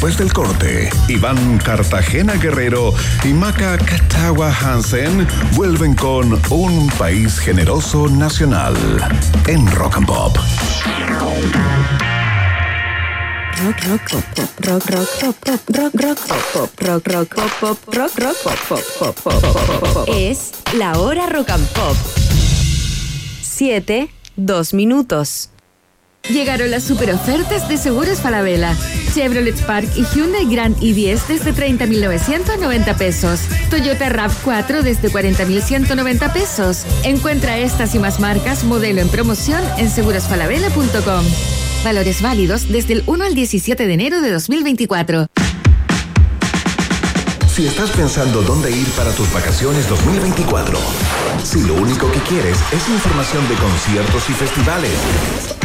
Después del corte, Iván Cartagena Guerrero y Maca Catagua Hansen vuelven con Un País Generoso Nacional en Rock and Pop. Rock, rock, rock, rock, pop, rock, rock, pop, rock, rock, pop, pop, pop, pop. Es la hora rock and pop. Siete, dos minutos. Llegaron las super ofertas de Seguros Falabella. Chevrolet Spark y Hyundai Grand i10 desde 30.990 pesos. Toyota RAV4 desde 40.190 pesos. Encuentra estas y más marcas modelo en promoción en segurosfalabella.com. Valores válidos desde el 1 al 17 de enero de 2024. Si estás pensando dónde ir para tus vacaciones 2024, si lo único que quieres es información de conciertos y festivales,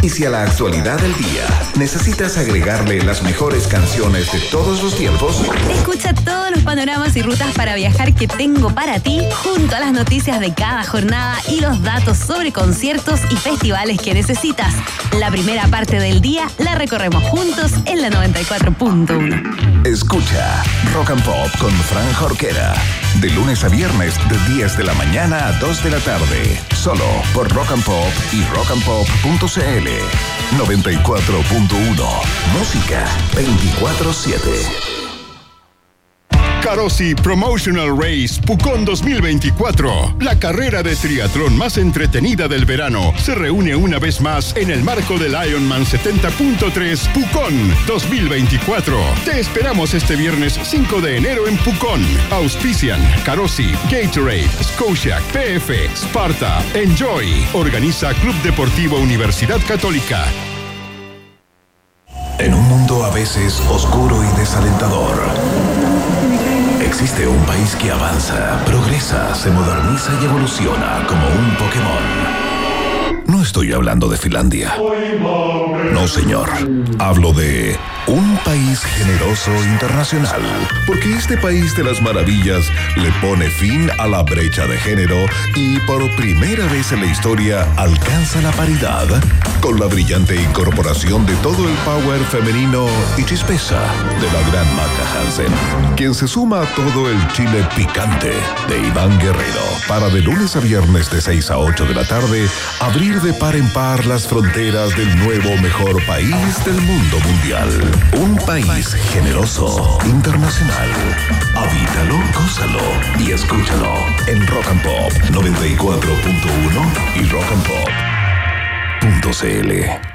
y si a la actualidad del día necesitas agregarle las mejores canciones de todos los tiempos, Escucha todos los panoramas y rutas para viajar que tengo para ti, junto a las noticias de cada jornada y los datos sobre conciertos y festivales que necesitas. La primera parte del día la recorremos juntos en la 94.1. escucha Rock and Pop con Fran Jorquera, de lunes a viernes de 10 de la mañana a 2 de la tarde, solo por Rock and Pop y rockandpop.cl 94.1, música 24/7. Carosi Promotional Race Pucón 2024. La carrera de triatlón más entretenida del verano se reúne una vez más en el marco del Ironman 70.3 Pucón 2024. Te esperamos este viernes 5 de enero en Pucón. Auspician Carosi, Gatorade, Scotia, PF, Sparta, Enjoy. Organiza Club Deportivo Universidad Católica. En un mundo a veces oscuro y desalentador, existe un país que avanza, progresa, se moderniza y evoluciona como un Pokémon. No estoy hablando de Finlandia. No, señor. Hablo de un país generoso internacional. Porque este país de las maravillas le pone fin a la brecha de género y por primera vez en la historia alcanza la paridad con la brillante incorporación de todo el power femenino y chispeza de la gran Maca Hansen, quien se suma a todo el chile picante de Iván Guerrero para de lunes a viernes de 6 a 8 de la tarde abrir de par en par las fronteras del nuevo mejor país del mundo mundial. Un país generoso, internacional. Habítalo, gózalo y escúchalo en Rock and Pop 94.1 y Rock and Pop.cl.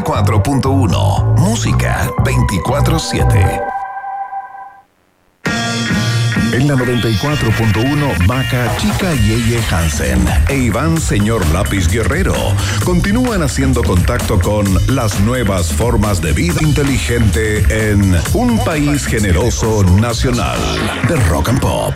94.1 Música 24/7 En la 94.1, Maca, Chica Yeye Hansen e Iván Señor Lápiz Guerrero continúan haciendo contacto con las nuevas formas de vida inteligente en un país generoso nacional de rock and pop.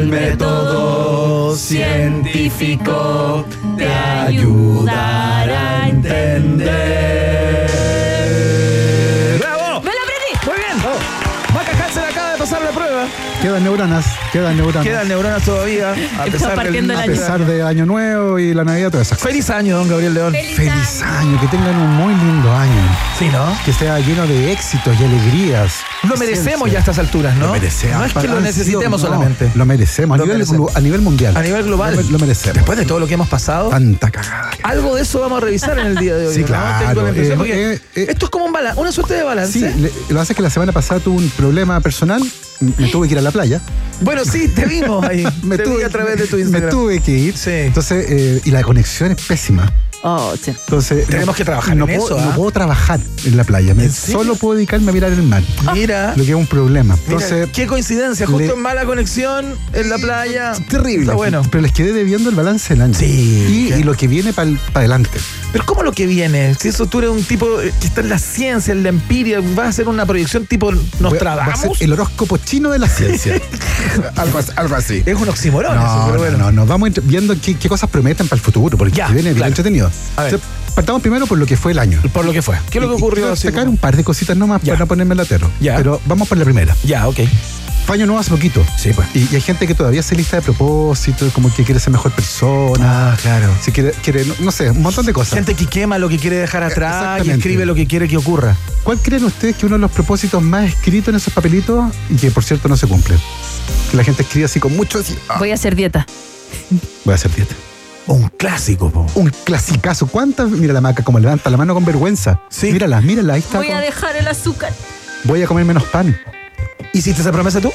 El método científico te ayudará a entender. Quedan neuronas, quedan neuronas. Quedan neuronas todavía. A pesar partiendo del a pesar de Año Nuevo y la Navidad, todas esas cosas. Feliz año, don Gabriel León. Feliz año, que tengan un muy lindo año. Sí, ¿no? Que sea lleno de éxitos y alegrías. Lo merecemos ya a estas alturas, ¿no? Lo merecemos. No es que lo necesitemos no, solamente. Lo merecemos, Lo a, nivel, merecemos. a nivel mundial. A nivel global. Lo, lo merecemos. Después de todo lo que hemos pasado, Tanta cagada. que- algo de eso vamos a revisar en el día de hoy. Sí, ¿no? claro. Tengo la impresión, Eh, eh, eh. esto es como un una suerte de balance. Sí, le- lo que pasa es que la semana pasada tuve un problema personal. Me tuve que ir a la playa. Bueno, sí, te vimos ahí. Me te vi tuve, a través de tu me Instagram. tuve que ir. Sí. Entonces, eh, y la conexión es pésima. Oh, sí. Entonces, Tenemos que trabajar no en puedo, eso, No ¿ah? puedo trabajar en la playa. Solo puedo dedicarme a mirar el mar. Mira, Lo que es un problema. mira, Entonces, qué coincidencia, justo le- en mala conexión en la playa. terrible. Está bueno. Pero les quedé debiendo el balance del año. Sí, Y, lo que viene para adelante. Pero ¿cómo lo que viene? Si eso tú eres un tipo que está en la ciencia, en la empiria, vas a hacer una proyección tipo Nostradamus. hacer el horóscopo chino de la ciencia. algo, así- algo así. Es un oxímoron eso, No, pero no, bueno. no, nos vamos viendo qué, qué cosas prometen para el futuro, porque Ya, viene bien claro. entretenido. A ver. Entonces, partamos primero por lo que fue el año. Por lo que fue. ¿Qué es lo que ocurrió? quiero sacar como- un par de cositas nomás Ya. para no ponerme latero. Ya. Pero vamos por la primera. Ya, ok. Fue año nuevo hace poquito. Sí, pues. Y, y hay gente que todavía hace lista de propósitos, como que quiere ser mejor persona. Ah, claro. Si quiere, quiere, no, no sé, un montón de cosas. Gente que quema lo que quiere dejar atrás y escribe lo que quiere que ocurra. ¿Cuál creen ustedes que uno de los propósitos más escritos en esos papelitos y que por cierto no se cumple? Que la gente escribe así con mucho así. "Ah, Voy a hacer dieta. voy a hacer dieta. Un clásico, po. Un clasicazo. ¿Cuántas? Mira la maca como levanta la mano con vergüenza. Sí. Mírala, mírala, ahí está. Voy a dejar el azúcar. Voy a comer menos pan. ¿Hiciste esa promesa tú?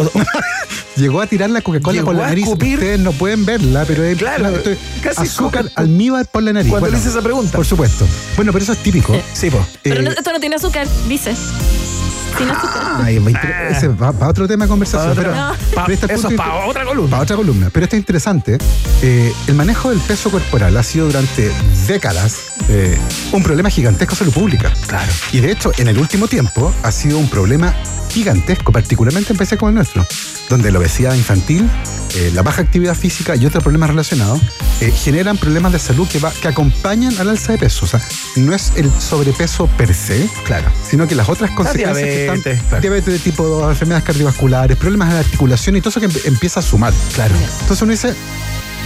Llegó a tirar la Coca-Cola por la nariz. escupir. Ustedes no pueden verla, pero es Claro, esto es casi azúcar almíbar por la nariz. Cuando Bueno, le hice esa pregunta. Por supuesto. Bueno, pero eso es típico. Sí, po. Pero Eh, no- esto no tiene azúcar, dice. Sin azúcar. Ay, me inter- ese va para otro tema de conversación. Pa' pero- otra- pero pa- este eso punto es inter- para otra columna. Para otra columna. Pero esto es interesante. Eh, el manejo del peso corporal ha sido durante décadas eh, un problema gigantesco de salud pública. Claro. Y de hecho, en el último tiempo ha sido un problema gigantesco, particularmente en países como el nuestro, donde la obesidad infantil, eh, la baja actividad física y otros problemas relacionados eh, generan problemas de salud que, va- que acompañan al alza de peso. O sea, no es el sobrepeso per se, Claro. sino que las otras consecuencias que están, diabetes, claro. diabetes de tipo 2, enfermedades cardiovasculares, problemas de la articulación y todo eso que em- empieza a sumar. Claro. Entonces uno dice,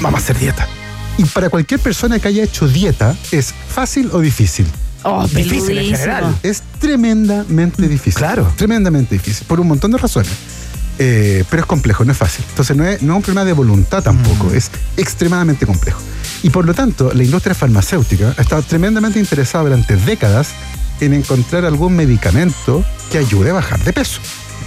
vamos a hacer dieta. Y para cualquier persona que haya hecho dieta, ¿es fácil o difícil? Oh, Difícil en general. Es tremendamente difícil. Claro. Tremendamente difícil, por un montón de razones. Eh, pero es complejo, no es fácil. Entonces no es, no es un problema de voluntad tampoco, es extremadamente complejo. Y por lo tanto, la industria farmacéutica ha estado tremendamente interesada durante décadas en encontrar algún medicamento que ayude a bajar de peso.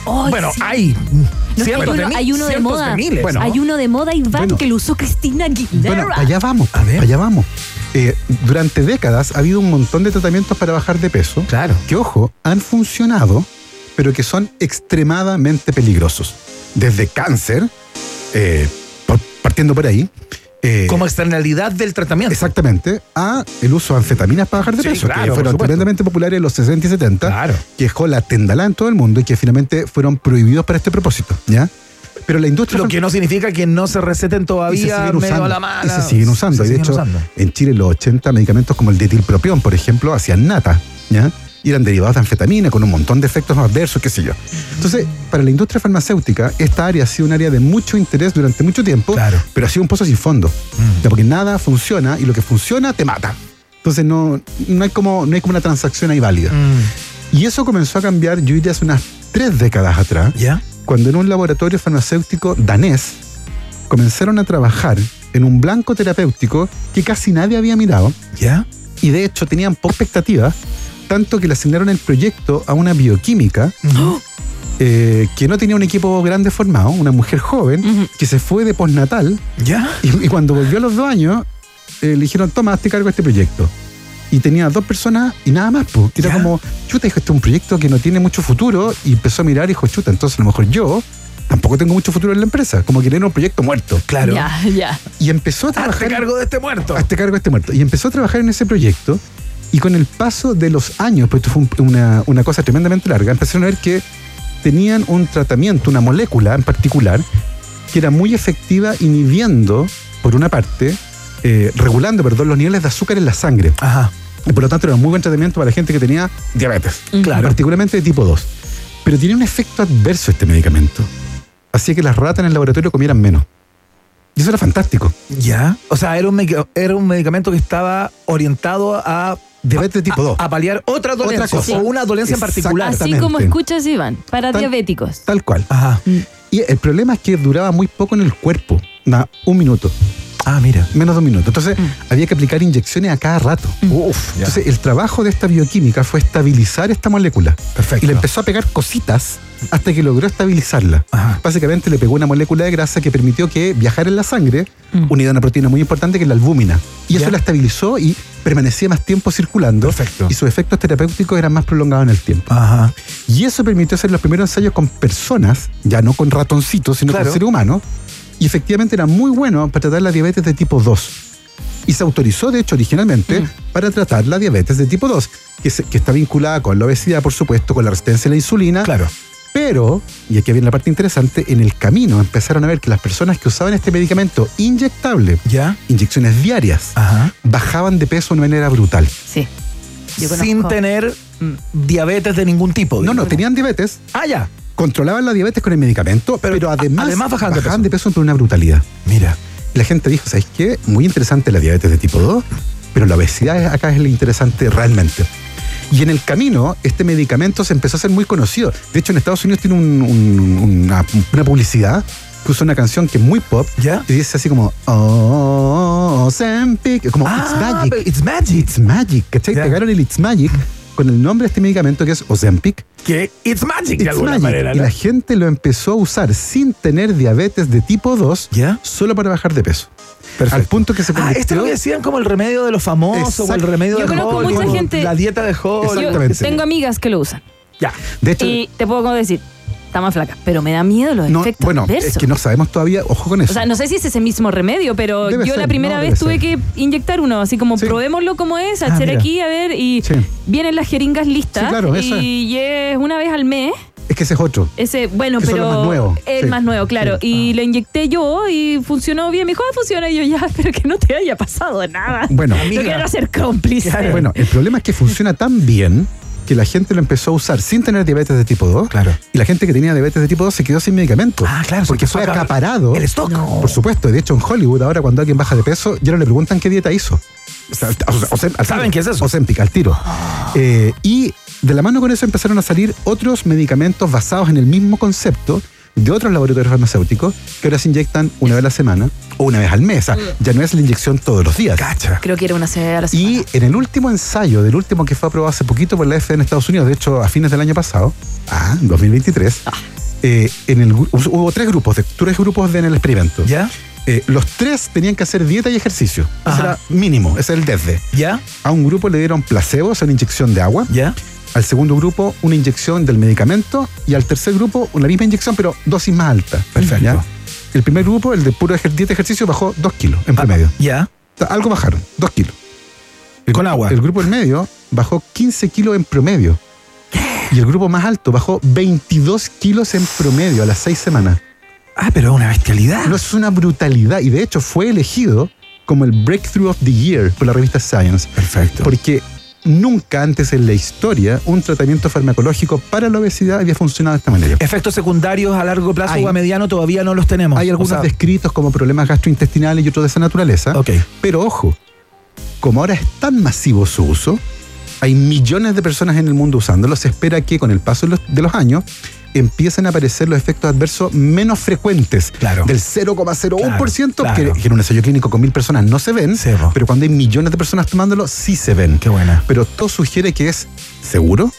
Bueno, sí. hay No, hay de uno, hay uno de moda. miles, Bueno. ¿no? Hay uno de moda, Iván, Bueno. que lo usó Cristina Aguilera. Bueno, allá vamos, A ver. allá vamos. Eh, durante décadas ha habido un montón de tratamientos para bajar de peso. Claro. Que, ojo, han funcionado, pero que son extremadamente peligrosos. Desde cáncer, eh, partiendo por ahí. Eh, Como externalidad del tratamiento. Exactamente, a el uso de anfetaminas para bajar de Sí, peso, claro, que fueron tremendamente populares en los 60 y 70, Claro. que dejó la tendalá en todo el mundo y que finalmente fueron prohibidos para este propósito, ¿ya? Pero la industria... Lo que no significa que no se receten se todavía siguen medio usando, a la mala. y se siguen usando. Se y de hecho, usando. en Chile en los 80 medicamentos como el detilpropión, por ejemplo, hacían nata, ¿ya? Y eran derivados de anfetamina con un montón de efectos adversos, qué sé yo. Entonces, para la industria farmacéutica, esta área ha sido un área de mucho interés durante mucho tiempo, Claro. pero ha sido un pozo sin fondo. Ya, Porque nada funciona y lo que funciona te mata. Entonces no, no, hay como, no hay como una transacción ahí válida. Mm. Y eso comenzó a cambiar, yo diría, hace unas tres décadas atrás, ¿Ya? cuando en un laboratorio farmacéutico danés comenzaron a trabajar en un blanco terapéutico que casi nadie había mirado ¿Ya? y de hecho tenían poca expectativa, tanto que le asignaron el proyecto a una bioquímica eh, que no tenía un equipo grande formado, una mujer joven, que se fue de postnatal ¿Ya? y, y cuando volvió a los dos años, eh, le dijeron, toma, hazte cargo de este proyecto. Y tenía dos personas y nada más, pues. Era Ya. como, chuta, dijo, este es un proyecto que no tiene mucho futuro. Y empezó a mirar y dijo, chuta, entonces a lo mejor yo tampoco tengo mucho futuro en la empresa. Como que era un proyecto muerto. Claro. Ya, ya. Y empezó a Hazte trabajar. cargo de este muerto. Hazte cargo de este muerto. Y empezó a trabajar en ese proyecto. Y con el paso de los años, pues esto fue un- una, una cosa tremendamente larga, empezaron a ver que tenían un tratamiento, una molécula en particular, que era muy efectiva inhibiendo, por una parte, eh, regulando, perdón, los niveles de azúcar en la sangre. Ajá. Y por lo tanto era un muy buen tratamiento para la gente que tenía diabetes. Claro. Particularmente de tipo 2. Pero tenía un efecto adverso este medicamento. Hacía que las ratas en el laboratorio comieran menos. Y eso era fantástico. Ya. O sea, era un, era un medicamento que estaba orientado a. Diabetes tipo 2. A paliar otra dolencia. cosa. O una dolencia en particular. Así como escuchas, Iván, para Tal- diabéticos. Tal cual. Ajá. Y el problema es que duraba muy poco en el cuerpo. Na- un minuto. Ah, mira. Menos de un minuto. Entonces había que aplicar inyecciones a cada rato. Uf. ya. Entonces el trabajo de esta bioquímica fue estabilizar esta molécula. Perfecto. Y le empezó a pegar cositas hasta que logró estabilizarla. Ajá. Básicamente le pegó una molécula de grasa que permitió que viajara en la sangre, unida a una proteína muy importante que es la albúmina. Y eso la estabilizó y permanecía más tiempo circulando. Perfecto. Y sus efectos terapéuticos eran más prolongados en el tiempo. Ajá. Y eso permitió hacer los primeros ensayos con personas, ya no con ratoncitos, sino Claro. con seres humanos. Y efectivamente era muy bueno para tratar la diabetes de tipo 2. Y se autorizó, de hecho, originalmente para tratar la diabetes de tipo 2, que, se- que está vinculada con la obesidad, por supuesto, con la resistencia a la insulina. Claro. Pero, y aquí viene la parte interesante, en el camino empezaron a ver que las personas que usaban este medicamento inyectable, Ya. inyecciones diarias, Ajá. bajaban de peso de una manera brutal. Sí. Yo Sin tener mm, diabetes de ningún tipo. No, no, tenían diabetes, Ah, ya. Controlaban la diabetes con el medicamento, Pero pero, además, además bajaban de de peso por una brutalidad. Mira. La gente dijo, ¿sabes qué? Muy interesante la diabetes de tipo 2, pero la obesidad es- acá es lo interesante realmente. Y en el camino, este medicamento se empezó a hacer muy conocido. De hecho, en Estados Unidos tiene un- un- una, una publicidad que usa una canción que es muy pop, ¿Ya? y dice así como, oh, Ozempic", como It's Ah, Magic. pero It's Magic. It's Magic, ¿cachai? Ya. Pegaron el It's Magic con el nombre de este medicamento que es Ozempic. Que It's Magic de alguna Magic. manera. Y la gente lo empezó a usar sin tener diabetes de tipo 2, ¿Ya? solo para bajar de peso. Perfecto. Al punto que se Ah, esto convirtió... es lo que decían como el remedio de los famosos o el remedio Yo de conozco mucha gente- La dieta de Hollywood. Yo Exactamente. tengo amigas que lo usan. Ya. De hecho, Y te puedo decir, está más flaca, pero me da miedo los no, efectos bueno, adversos. es que no sabemos todavía, ojo con eso. O sea, no sé si es ese mismo remedio, pero Debe yo ser, la primera no, vez tuve ser. que inyectar uno, así como Sí. probémoslo como es, Ah, hacer mira. aquí, a ver, y Sí. vienen las jeringas listas. Sí, claro, y es una vez al mes. es que ese es otro. Ese, bueno, es pero lo más nuevo, el sí. más nuevo, claro. Sí. Y lo inyecté yo y funcionó bien. Me dijo, ah, funciona. Y yo, ya, pero que no te haya pasado nada. Bueno, no quiero ser cómplice. bueno, el problema es que funciona tan bien que la gente lo empezó a usar sin tener diabetes de tipo 2. Claro. Y la gente que tenía diabetes de tipo 2 se quedó sin medicamento. Ah, claro, Porque fue acaparado. el stock. No. Por supuesto. De hecho, en Hollywood, ahora cuando alguien baja de peso, ya no le preguntan qué dieta hizo. O sea, o sea, Ozem- al ¿Saben qué es eso? Ozempic, al tiro. Eh, y de la mano con eso empezaron a salir otros medicamentos basados en el mismo concepto de otros laboratorios farmacéuticos que ahora se inyectan una vez a la semana o una vez al mes. O sea, ya no es la inyección todos los días. Cacha. Creo que era una a la semana. Y en el último ensayo, del último que fue aprobado hace poquito por la FDA en Estados Unidos, de hecho a fines del año pasado, ah, 2023, eh, en el, gru- hubo tres grupos, de, tres grupos de- en el experimento. ¿Ya? Eh, los tres tenían que hacer dieta y ejercicio. Ese era mínimo, ese es el desde. ¿Ya? A un grupo le dieron placebo, o sea, una inyección de agua. ¿Ya? Al segundo grupo, una inyección del medicamento. Y al tercer grupo, la misma inyección, pero dosis más alta. Perfecto. ¿Ya? El primer grupo, el de puro ejer- dieta ejercicio, bajó dos kilos en promedio. ¿Ya? Algo bajaron, dos kilos. El Con agua. El grupo del medio bajó 15 kilos en promedio. Y el grupo más alto bajó 22 kilos en promedio a las seis semanas. Ah, pero una bestialidad. No es una brutalidad. Y de hecho fue elegido como el Breakthrough of the Year por la revista Science. Perfecto. Porque nunca antes en la historia un tratamiento farmacológico para la obesidad había funcionado de esta manera. Efectos secundarios a largo plazo Hay. o a mediano todavía no los tenemos. Hay algunos O sea, descritos como problemas gastrointestinales y otros de esa naturaleza. Ok. Pero ojo, como ahora es tan masivo su uso, hay millones de personas en el mundo usándolo, se espera que con el paso de los, años empiecen a aparecer los efectos adversos menos frecuentes. Claro. Del 0,01%, Claro, que, claro. que en un ensayo clínico con mil personas no se ven, pero cuando hay millones de personas tomándolo, sí se ven. Qué buena. Pero todo sugiere que es seguro,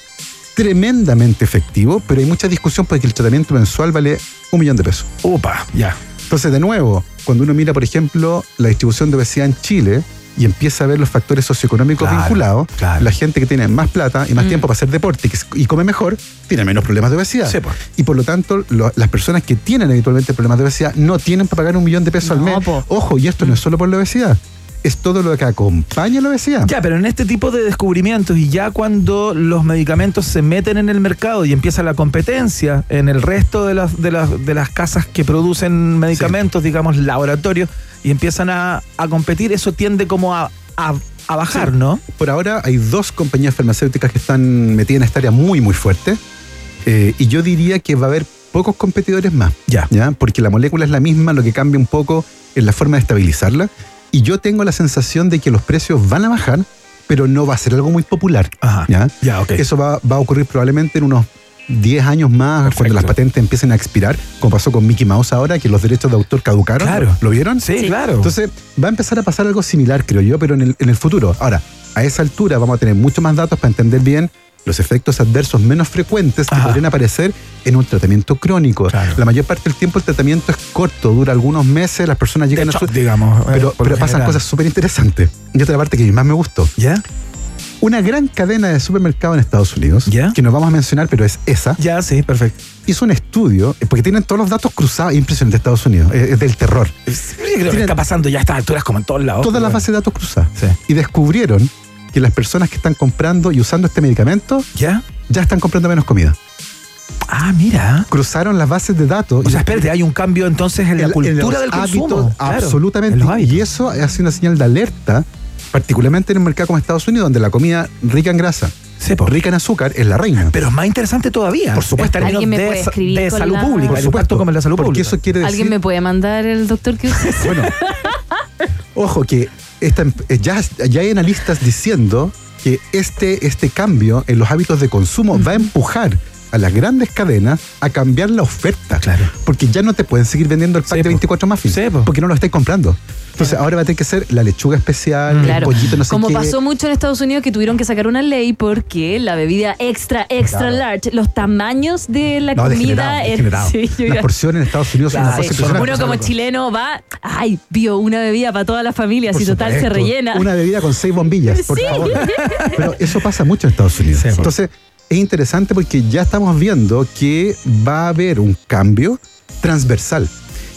tremendamente efectivo, pero hay mucha discusión porque el tratamiento mensual vale un millón de pesos. Upa, ya. Entonces, de nuevo, cuando uno mira, por ejemplo, la distribución de obesidad en Chile y empieza a ver los factores socioeconómicos Claro, vinculados, claro. la gente que tiene más plata y más tiempo para hacer deporte y, come mejor, tiene menos problemas de obesidad. Sí. Y por lo tanto, lo- las personas que tienen habitualmente problemas de obesidad no tienen para pagar un millón de pesos al mes. po. Ojo, y esto no es solo por la obesidad, es todo lo que acompaña la obesidad. Ya, pero en este tipo de descubrimientos y ya cuando los medicamentos se meten en el mercado y empieza la competencia en el resto de las, de las, de las casas que producen medicamentos, digamos, laboratorios, y empiezan a, a competir, eso tiende como a, a- a bajar, Sí. ¿no? Por ahora hay dos compañías farmacéuticas que están metidas en esta área muy, muy fuerte. Eh, y yo diría que va a haber pocos competidores más. Ya. ¿ya? Porque la molécula es la misma, lo que cambia un poco es la forma de estabilizarla. Y yo tengo la sensación de que los precios van a bajar, pero no va a ser algo muy popular. Ajá. ¿ya? Ya, ok. Eso va, va a ocurrir probablemente en unos 10 años más, Perfecto. cuando las patentes empiecen a expirar, como pasó con Mickey Mouse ahora, que los derechos de autor caducaron. Claro. ¿Lo vieron? Sí, claro. Entonces va a empezar a pasar algo similar, creo yo, pero en el, en el futuro. Ahora, a esa altura vamos a tener mucho más datos para entender bien los efectos adversos menos frecuentes que Ajá. podrían aparecer en un tratamiento crónico. Claro. La mayor parte del tiempo el tratamiento es corto, dura algunos meses, las personas De llegan a hecho, su... digamos. eh, Pero, lo pasan cosas súper interesantes. Y otra parte que más me gustó. ¿Ya? Una gran cadena de supermercados en Estados Unidos, ¿Ya? que no vamos a mencionar, pero es esa, Ya, sí, perfecto. hizo un estudio, eh, porque tienen todos los datos cruzados, impresionante de Estados Unidos, es del terror. Sí, creo que está pasando ya a estas alturas como en todos lados. todas las bases de datos cruzadas. Sí. Y descubrieron que las personas que están comprando y usando este medicamento ¿Ya? ya están comprando menos comida. Ah, mira. Cruzaron las bases de datos. O sea, espérate, hay un cambio entonces en la en cultura los del hábitos, consumo. Claro, absolutamente. en los hábitos. y eso hace una señal de alerta, particularmente en un mercado como Estados Unidos, donde la comida rica en grasa, Sí, po. rica en azúcar, es la reina. Pero es más interesante todavía. Por supuesto. En términos ¿Alguien me de, puede escribir de con salud la- pública. Por el impacto como en la salud porque pública. eso quiere decir... ¿Alguien me puede mandar el doctor que usa? Bueno, ojo que esta, em- eh, ya, ya hay analistas diciendo que este, este cambio en los hábitos de consumo va a empujar a las grandes cadenas a cambiar la oferta. Claro. Porque ya no te pueden seguir vendiendo el pack de po. 24 muffins. Sí, po. porque no lo estáis comprando. Entonces ahora va a tener que ser la lechuga especial, el Claro. pollito no sé Como qué. pasó mucho en Estados Unidos que tuvieron que sacar una ley porque la bebida extra, extra Claro. large, los tamaños de la No, comida degenerado, degenerado. Sí, Las porciones en Estados Unidos son una Claro, cosa. Uno como loco. chileno va, ay, vio una bebida para toda la familia, si total se rellena. Una bebida con seis bombillas, por Sí. favor. Pero eso pasa mucho en Estados Unidos. Entonces, es interesante porque ya estamos viendo que va a haber un cambio transversal.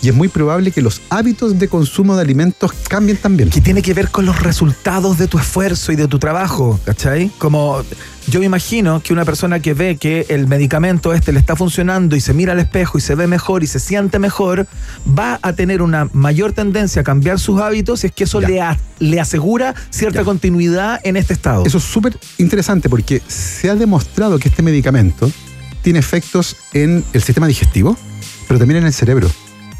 Y es muy probable que los hábitos de consumo de alimentos cambien también. que tiene que ver con los resultados de tu esfuerzo y de tu trabajo, ¿cachai? Como yo me imagino que una persona que ve que el medicamento este le está funcionando y se mira al espejo y se ve mejor y se siente mejor, va a tener una mayor tendencia a cambiar sus hábitos si es que eso le, a- le asegura cierta Ya. continuidad en este estado. Eso es súper interesante porque se ha demostrado que este medicamento tiene efectos en el sistema digestivo, pero también en el cerebro.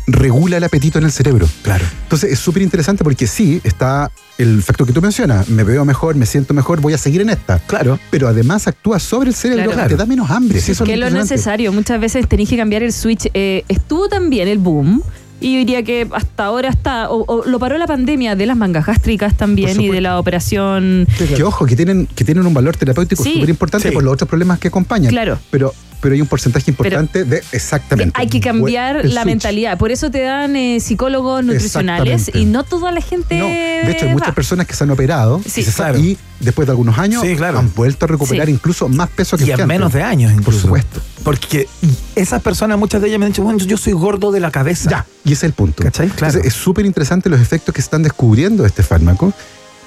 Regula el apetito en el cerebro. claro. Entonces es súper interesante porque sí, está el factor que tú mencionas, me veo mejor, me siento mejor, voy a seguir en esta. Claro. Pero además actúa sobre el cerebro, Claro. te da menos hambre. Sí, eso que es lo necesario. Muchas veces tenéis que cambiar el switch. Eh, estuvo también el boom. Y yo diría que hasta ahora está, o, o lo paró la pandemia de las mangas gástricas también y de la operación. Que ojo, que tienen, que tienen un valor terapéutico Sí. súper importante Sí. por los otros problemas que acompañan. Claro. Pero, pero hay un porcentaje importante de exactamente. Hay que cambiar la switch. mentalidad. Por eso te dan eh, psicólogos nutricionales y no toda la gente. No, de hecho hay muchas va. personas que se han operado Sí. y, se Claro. y después de algunos años Sí, claro. han vuelto a recuperar Sí. incluso más peso que Y en antes. menos de años, Por incluso. supuesto. Porque esas personas, muchas de ellas me han dicho, bueno, yo soy gordo de la cabeza. Ya, y ese es el punto. ¿Cachai? Claro. Entonces, es súper interesante los efectos que se están descubriendo de este fármaco,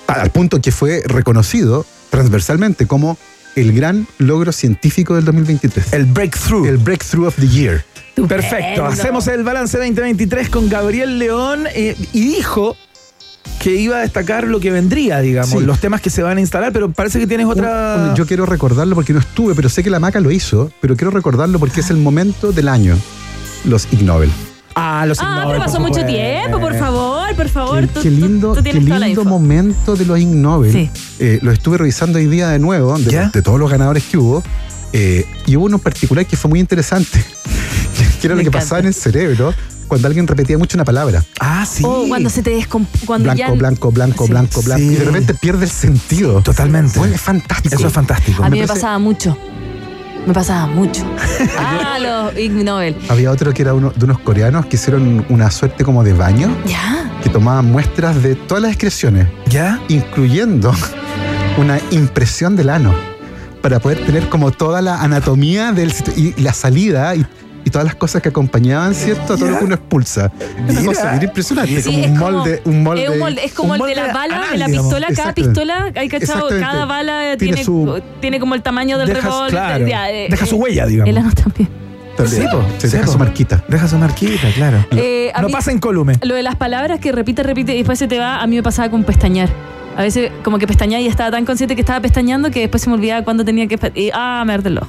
al punto que fue reconocido transversalmente como el gran logro científico del 2023. El breakthrough. El breakthrough of the year. Perfecto. Hacemos el balance 2023 con Gabriel León eh, y dijo que iba a destacar lo que vendría, digamos, Sí. los temas que se van a instalar, pero parece que tienes otra. Un- un- yo quiero recordarlo porque no estuve, pero sé que la maca lo hizo, pero quiero recordarlo porque es el momento del año. Los Ig Nobel. Ah, los Ah, Ig pero Nobel, pasó mucho tiempo, por favor, por favor. Qué, tú, qué lindo, tú qué lindo momento de los Ig Nobel. Sí. Eh, lo estuve revisando hoy día de nuevo, de, ¿Ya? de todos los ganadores que hubo. eh, y hubo uno en particular que fue muy interesante, que era Me lo que encanta. pasaba en el cerebro cuando alguien repetía mucho una palabra. Ah, sí. O cuando se te descompone. Blanco, ya. blanco, blanco, Sí. blanco, blanco. Sí. Y de repente pierde el sentido. Totalmente. Bueno, es fantástico. Eso es fantástico. A mí me parece- pasaba mucho. Me pasaba mucho. ah, los Ig Nobel. Había otro que era uno de unos coreanos que hicieron una suerte como de baño, Ya. que tomaban muestras de todas las excreciones, ¿Ya? incluyendo una impresión del ano, para poder tener como toda la anatomía del y la salida y, y todas las cosas que acompañaban, ¿cierto? A todo lo que uno expulsa. Una cosa bien impresionante, Sí, como es un molde, un molde. Es, un molde, es como un el de molde la bala, anal, de la digamos. pistola. Cada pistola, hay cachado, cada bala Tiene tiene, su- tiene como el tamaño del revólver. claro, ya, eh, deja su eh, huella, digamos. El ano también. También. Sí, po. Sí, deja po. su marquita. Deja su marquita, claro. Eh, no mí- pasa en colume. Lo de las palabras que repite, repite y después se te va, a mí me pasaba con pestañear. A veces como que pestañaba y estaba tan consciente que estaba pestañando que después se me olvidaba cuándo tenía que... Y, ah, me arde el ojo.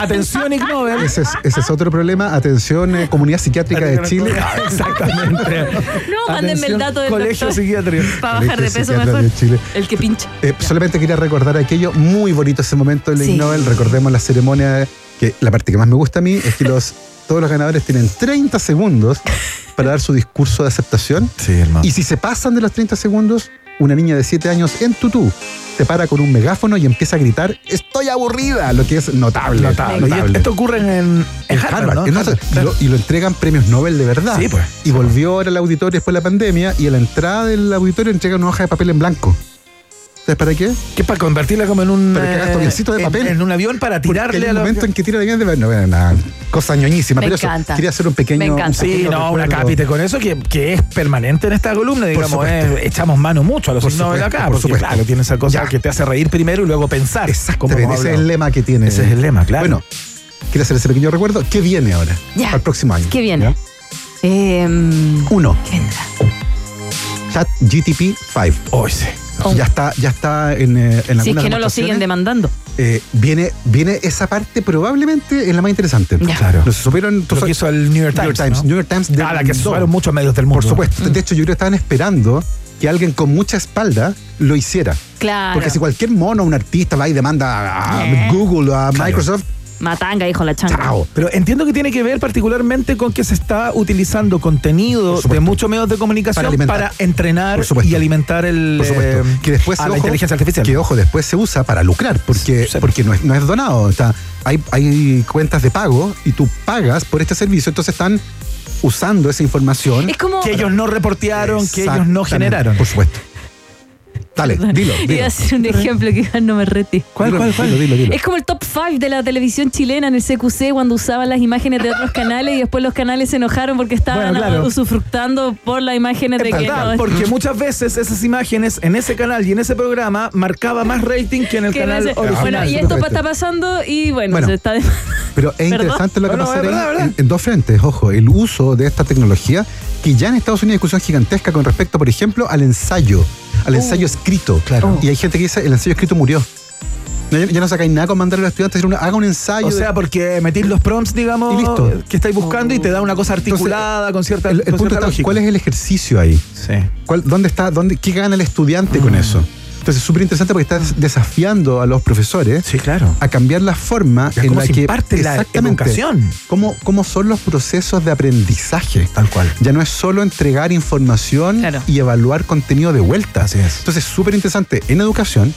Atención, Ig Nobel. Ese es, ese es otro problema. Atención, eh, Comunidad Psiquiátrica de Chile. Exactamente. No, mándenme el dato del Colegio doctor. psiquiátrico. Para bajar de peso mejor. de Chile. El que pincha. Eh, solamente quería recordar aquello muy bonito ese momento del Sí. Ig Nobel. Recordemos la ceremonia, que la parte que más me gusta a mí es que los, todos los ganadores tienen 30 segundos para dar su discurso de aceptación. Sí, hermano. Y si se pasan de los 30 segundos, una niña de 7 años en tutú se para con un megáfono y empieza a gritar, estoy aburrida, lo que es notable. Notable. Y esto ocurre en, en En Harvard, Harvard, ¿no? en Harvard. Y, lo, y lo entregan premios Nobel de verdad. Sí, pues. Y volvió ahora al auditorio después de la pandemia y a la entrada del auditorio entregan una hoja de papel en blanco. ¿Sabes para qué? Que es para convertirla como en un. Para que hagas tu eh, avioncito de en- papel. En, un avión para tirarle en a el momento en que tira de avión, de- no, una cosa ñoñísima. Me pero eso, encanta. quería hacer un pequeño. Me encanta. un Sí, no, una cápite con eso que, que es permanente en esta columna, digamos, eh, echamos mano mucho a los Nobel supuesto, acá, por porque supuesto. claro, tiene esa cosa Ya. que te hace reír primero y luego pensar. Exactamente, ese es el lema que tiene. Ese es el lema, claro. Bueno, quiero hacer ese pequeño recuerdo. ¿Qué viene ahora? Ya. El próximo año. ¿Qué viene? Eh, Uno, ¿Qué vendrá? Chat GTP 5. Oh, sí. Oh. Ya está, ya está en, eh, en Si es que no lo siguen demandando. Eh, viene, viene esa parte probablemente es la más interesante. Ya. Claro. No se supieron. Lo que hizo el New York New York Times. Times. ¿no? New York Times a la que sumaron muchos medios del mundo. Por supuesto. Mm. De hecho, yo creo que estaban esperando que alguien con mucha espalda lo hiciera. Claro. Porque si cualquier mono, un artista va y demanda a Eh. Google, a Microsoft, Matanga, hijo la changa. chao. Pero entiendo que tiene que ver particularmente con que se está utilizando contenido de muchos medios de comunicación Para entrenar y alimentar el, eh, que después, a la inteligencia artificial. Que ojo, después se usa para lucrar, porque, Sí. porque no, es, no es donado. O sea, hay, hay cuentas de pago y tú pagas por este servicio, entonces están usando esa información. Es como. que ellos no reportearon, que ellos no generaron. Por supuesto. Dale, dilo. Iba dilo. a hacer un ejemplo que igual no me rete. ¿Cuál, cuál, cuál? Dilo, dilo, dilo. Es como el top 5 de la televisión chilena en el CQC cuando usaban las imágenes de otros canales y después los canales se enojaron porque estaban Bueno, claro. usufructando por las imágenes de Es que verdad, no, porque muchas veces esas imágenes en ese canal y en ese programa marcaba más rating que en el que no canal sé. original. Bueno, y esto está pasando y bueno, Bueno. se está de- Pero es interesante lo que No, no, pasa. En, en dos frentes. Ojo, el uso de esta tecnología que ya en Estados Unidos hay discusión gigantesca con respecto, por ejemplo, al ensayo, al ensayo escrito. Claro. Y hay gente que dice el ensayo escrito murió. No, ya, no sacáis nada con mandarle a los estudiantes una- haga un ensayo. O sea, porque metís los prompts, digamos, Y listo. que estáis buscando y te da una cosa articulada con cierta, el, el con punto cierta está, lógica. ¿cuál es el ejercicio ahí? Sí. ¿Cuál- ¿Dónde está? Dónde, ¿Qué gana el estudiante con eso? Entonces es súper interesante porque estás desafiando a los profesores Sí, claro. a cambiar la forma Ya en cómo la se que imparte la educación. Cómo, cómo son los procesos de aprendizaje. Tal cual. Ya no es solo entregar información Claro. y evaluar contenido de vuelta. Así es. Entonces, súper interesante en educación,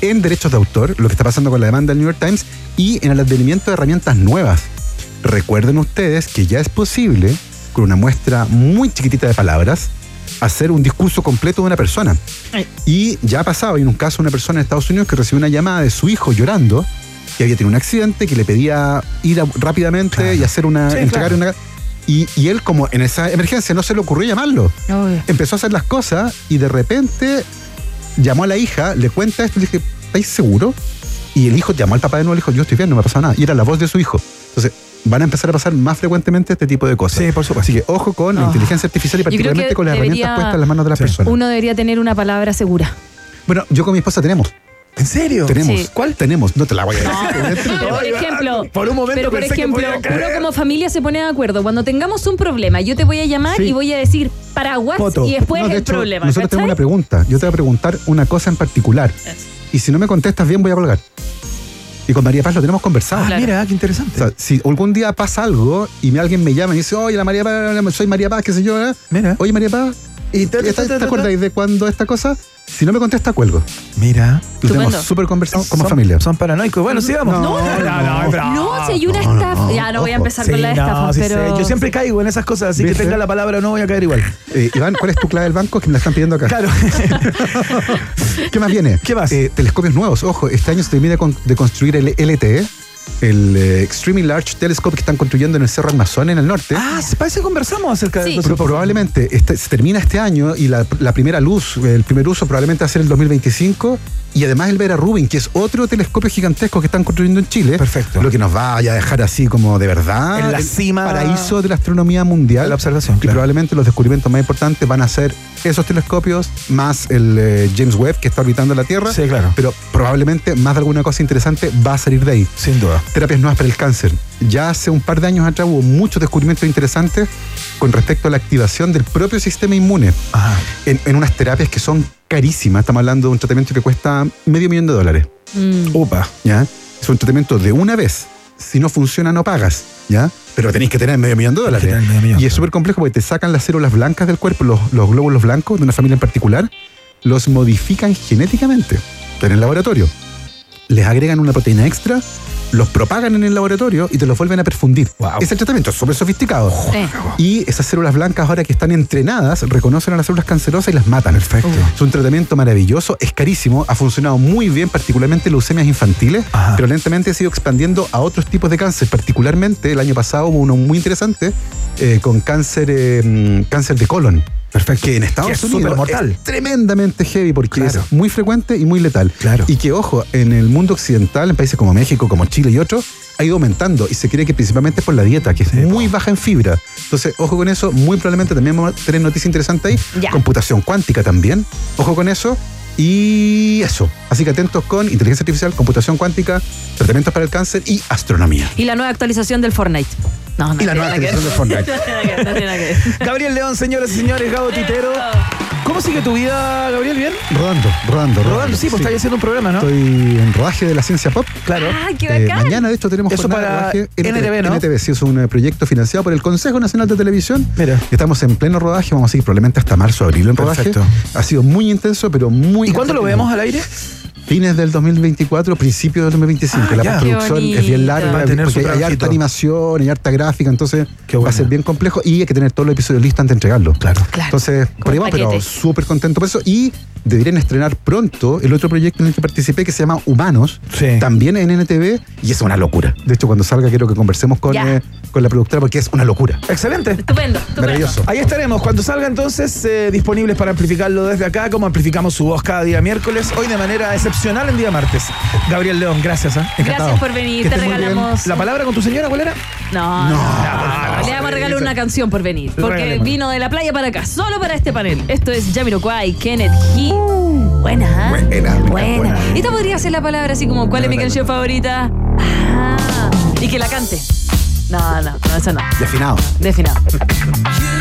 en derechos de autor, lo que está pasando con la demanda del New York Times y en el advenimiento de herramientas nuevas. Recuerden ustedes que ya es posible, con una muestra muy chiquitita de palabras, hacer un discurso completo de una persona. Y ya ha pasado, hay un caso de una persona en Estados Unidos que recibió una llamada de su hijo llorando, que había tenido un accidente, que le pedía ir a- rápidamente Claro. y hacer una, Sí, entregar claro. una... Y, y él, como en esa emergencia, no se le ocurrió llamarlo. Obvio. Empezó a hacer las cosas y de repente llamó a la hija, le cuenta esto y le dije, ¿estáis seguro? Y el hijo llamó al papá de nuevo y le dijo, yo estoy bien, no me ha pasado nada. Y era la voz de su hijo. Entonces, van a empezar a pasar más frecuentemente este tipo de cosas. Sí, por supuesto. Así que ojo con la Ah. inteligencia artificial y particularmente que con las debería- herramientas puestas en las manos de las Sí. personas. Uno debería tener una palabra segura. Bueno, yo con mi esposa tenemos. ¿En serio? Tenemos. Sí. ¿Cuál? Tenemos. No te la voy a decir. Pero por ejemplo, Por un momento pero por pensé que ejemplo, podía caer. uno como familia se pone de acuerdo. Cuando tengamos un problema, yo te voy a llamar Sí. y voy a decir paraguas Poto. y después No, de el hecho, problema. nosotros tenemos una pregunta. Yo te voy a preguntar una cosa en particular. Y si no me contestas bien, voy a colgar. Y con María Paz lo tenemos conversado. Ah, Claro. mira, qué interesante. O sea, si algún día pasa algo y alguien me llama y dice, oye, la María Paz, soy María Paz, qué sé yo, ¿eh? mira. oye, María Paz, Y ¿te, ta, te ta, acuerdas de cuándo esta cosa? Si no me contesta, cuelgo. Mira. Lo tenemos súper conversado como Son- familia. Son paranoicos. Bueno, sigamos. No, No, no, no, No, si hay una estafa. Ya no voy a empezar Sí, con la no, estafa, sí pero. sé. Yo siempre caigo en esas cosas, así que tenga la palabra o no voy a caer igual. Eh, Iván, ¿cuál es tu clave del banco? Que me la están pidiendo acá. Claro. ¿Qué más viene? ¿Qué más? Eh, telescopios nuevos. Ojo, este año se termina de construir el LTE, el eh, Extremely Large Telescope que están construyendo en el Cerro Armazón, en el norte. ah, se parece que conversamos acerca de eso. Pero probablemente este- se termina este año y la, la primera luz, el primer uso probablemente va a ser el 2025. Y además el Vera Rubin, que es otro telescopio gigantesco que están construyendo en Chile. Perfecto. Lo que nos va a dejar así como de verdad. En la el cima- Paraíso de la astronomía mundial. La observación, Y claro. probablemente los descubrimientos más importantes van a ser esos telescopios, más el eh, James Webb que está orbitando la Tierra. Sí, claro. Pero probablemente más de alguna cosa interesante va a salir de ahí Sin duda. terapias nuevas para el cáncer. Ya hace un par de años atrás hubo muchos descubrimientos interesantes con respecto a la activación del propio sistema inmune Ajá. en, en unas terapias que son carísimas. Estamos hablando de un tratamiento que cuesta medio millón de dólares. Mm. Upa. ¿ya? Es un tratamiento de una vez. Si no funciona, no pagas. ¿ya? Pero tenéis que tener medio millón de dólares. tener medio millón, y es súper complejo porque te sacan las células blancas del cuerpo, los, los glóbulos blancos de una familia en particular, los modifican genéticamente en el laboratorio. Les agregan una proteína extra, los propagan en el laboratorio y te los vuelven a perfundir. Wow. Ese tratamiento es súper sofisticado. Eh. Y esas células blancas, ahora que están entrenadas, reconocen a las células cancerosas y las matan. Perfecto. Es un tratamiento maravilloso, es carísimo, ha funcionado muy bien, particularmente en leucemias infantiles, Ajá. pero lentamente ha sido expandiendo a otros tipos de cáncer. Particularmente, el año pasado hubo uno muy interesante eh, con cáncer, eh, mm, cáncer de colon. Perfecto. Que en Estados Que es Unidos supermortal. es tremendamente heavy porque Claro. es muy frecuente y muy letal. Claro. Y que, ojo, en el mundo occidental, en países como México, como Chile y otros, ha ido aumentando y se cree que principalmente es por la dieta, que es muy baja en fibra. Entonces, ojo con eso, muy probablemente también vamos a tener noticia interesante ahí. Ya. Computación cuántica también, ojo con eso. Y eso. Así que atentos con inteligencia artificial, computación cuántica, tratamientos para el cáncer y astronomía. Y la nueva actualización del Fortnite. No, no Y la nueva actualización del Fortnite. No no. Gabriel León, señoras y señores, Gabo Titero. ¿Cómo sigue tu vida, Gabriel? ¿Bien? Rodando, rodando, Rodando, sí, pues estáis haciendo un programa, ¿no? Estoy en rodaje de la ciencia pop. Claro. ¡Ah, qué Eh, bacán! mañana, de hecho, tenemos Eso jornada de para rodaje NTV, ¿no? NTV, sí, es un eh, proyecto financiado por el Consejo Nacional de Televisión. Mira. Estamos en pleno rodaje, vamos a seguir probablemente hasta marzo o abril en rodaje. Perfecto. Ha sido muy intenso, pero muy. ¿Y cuándo lo vemos al aire? Fines del 2024, principios del 2025. Ah, la ya. postproducción Qué es bien larga, porque hay harta animación, hay harta gráfica, entonces Qué va a ser bien complejo y hay que tener todos los episodios listos antes de entregarlo. Claro. Claro. Entonces, por ahí vamos, pero súper contento por eso. Y deberían estrenar pronto el otro proyecto en el que participé que se llama Humanos, Sí. también en NTV, y es una locura. De hecho, cuando salga quiero que conversemos con, eh, con la productora porque es una locura. Excelente. Estupendo, estupendo. Maravilloso. Ahí estaremos. Cuando salga entonces, eh, disponibles para amplificarlo desde acá, como amplificamos su voz cada día miércoles, hoy de manera excepcional en día martes. Gabriel León, gracias. Encantado. Gracias por venir, Que te regalamos. ¿La palabra con tu señora cuál era? No, no, no, Le vamos a regalar una canción por venir. Porque Regalemos. vino de la playa para acá, solo para este panel. Esto es Jamiroquai, Kenneth He. Buena, ¿ah? Buena, buena. buena. Esta podría ser la palabra así como, ¿cuál es mi canción favorita? Ah, y que la cante. No, no, no, eso no. Definado. Definado.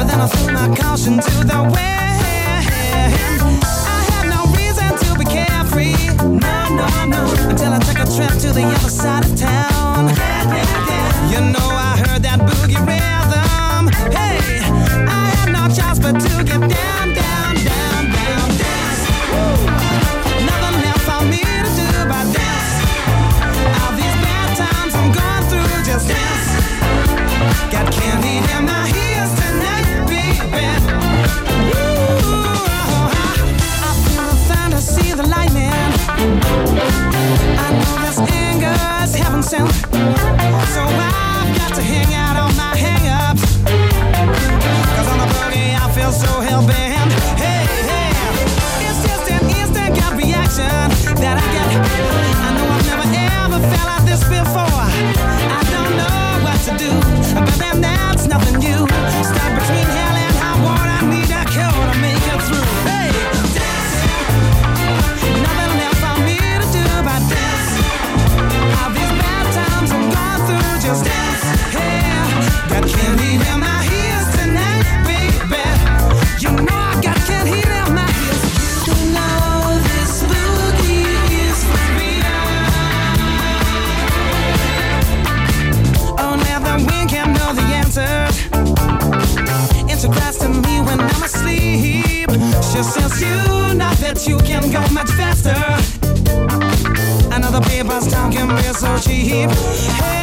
but then I threw my caution to the wind. I had no reason to be carefree, no, no, no, until I took a trip to the other side of town. You know I sound so cheap. Hey,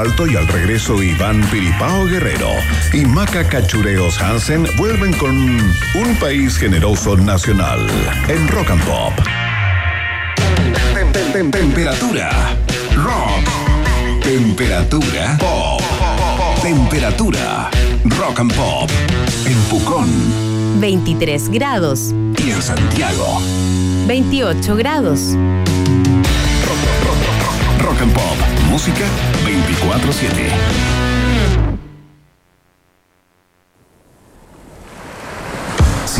alto y al regreso Iván Piripao Guerrero y Maca Cachureos Hansen vuelven con Un País Generoso Nacional en Rock and Pop. Tem- tem- tem- Temperatura. Rock. Temperatura. Pop. Temperatura. Rock and Pop. En Pucón 23 grados, y en Santiago. 28 grados. Rock and Pop. Música 24-7.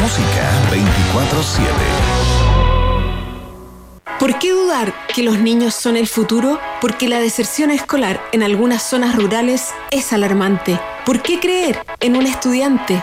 música 24-7. ¿Por qué dudar que los niños son el futuro? Porque la deserción escolar en algunas zonas rurales es alarmante. ¿Por qué creer en un estudiante?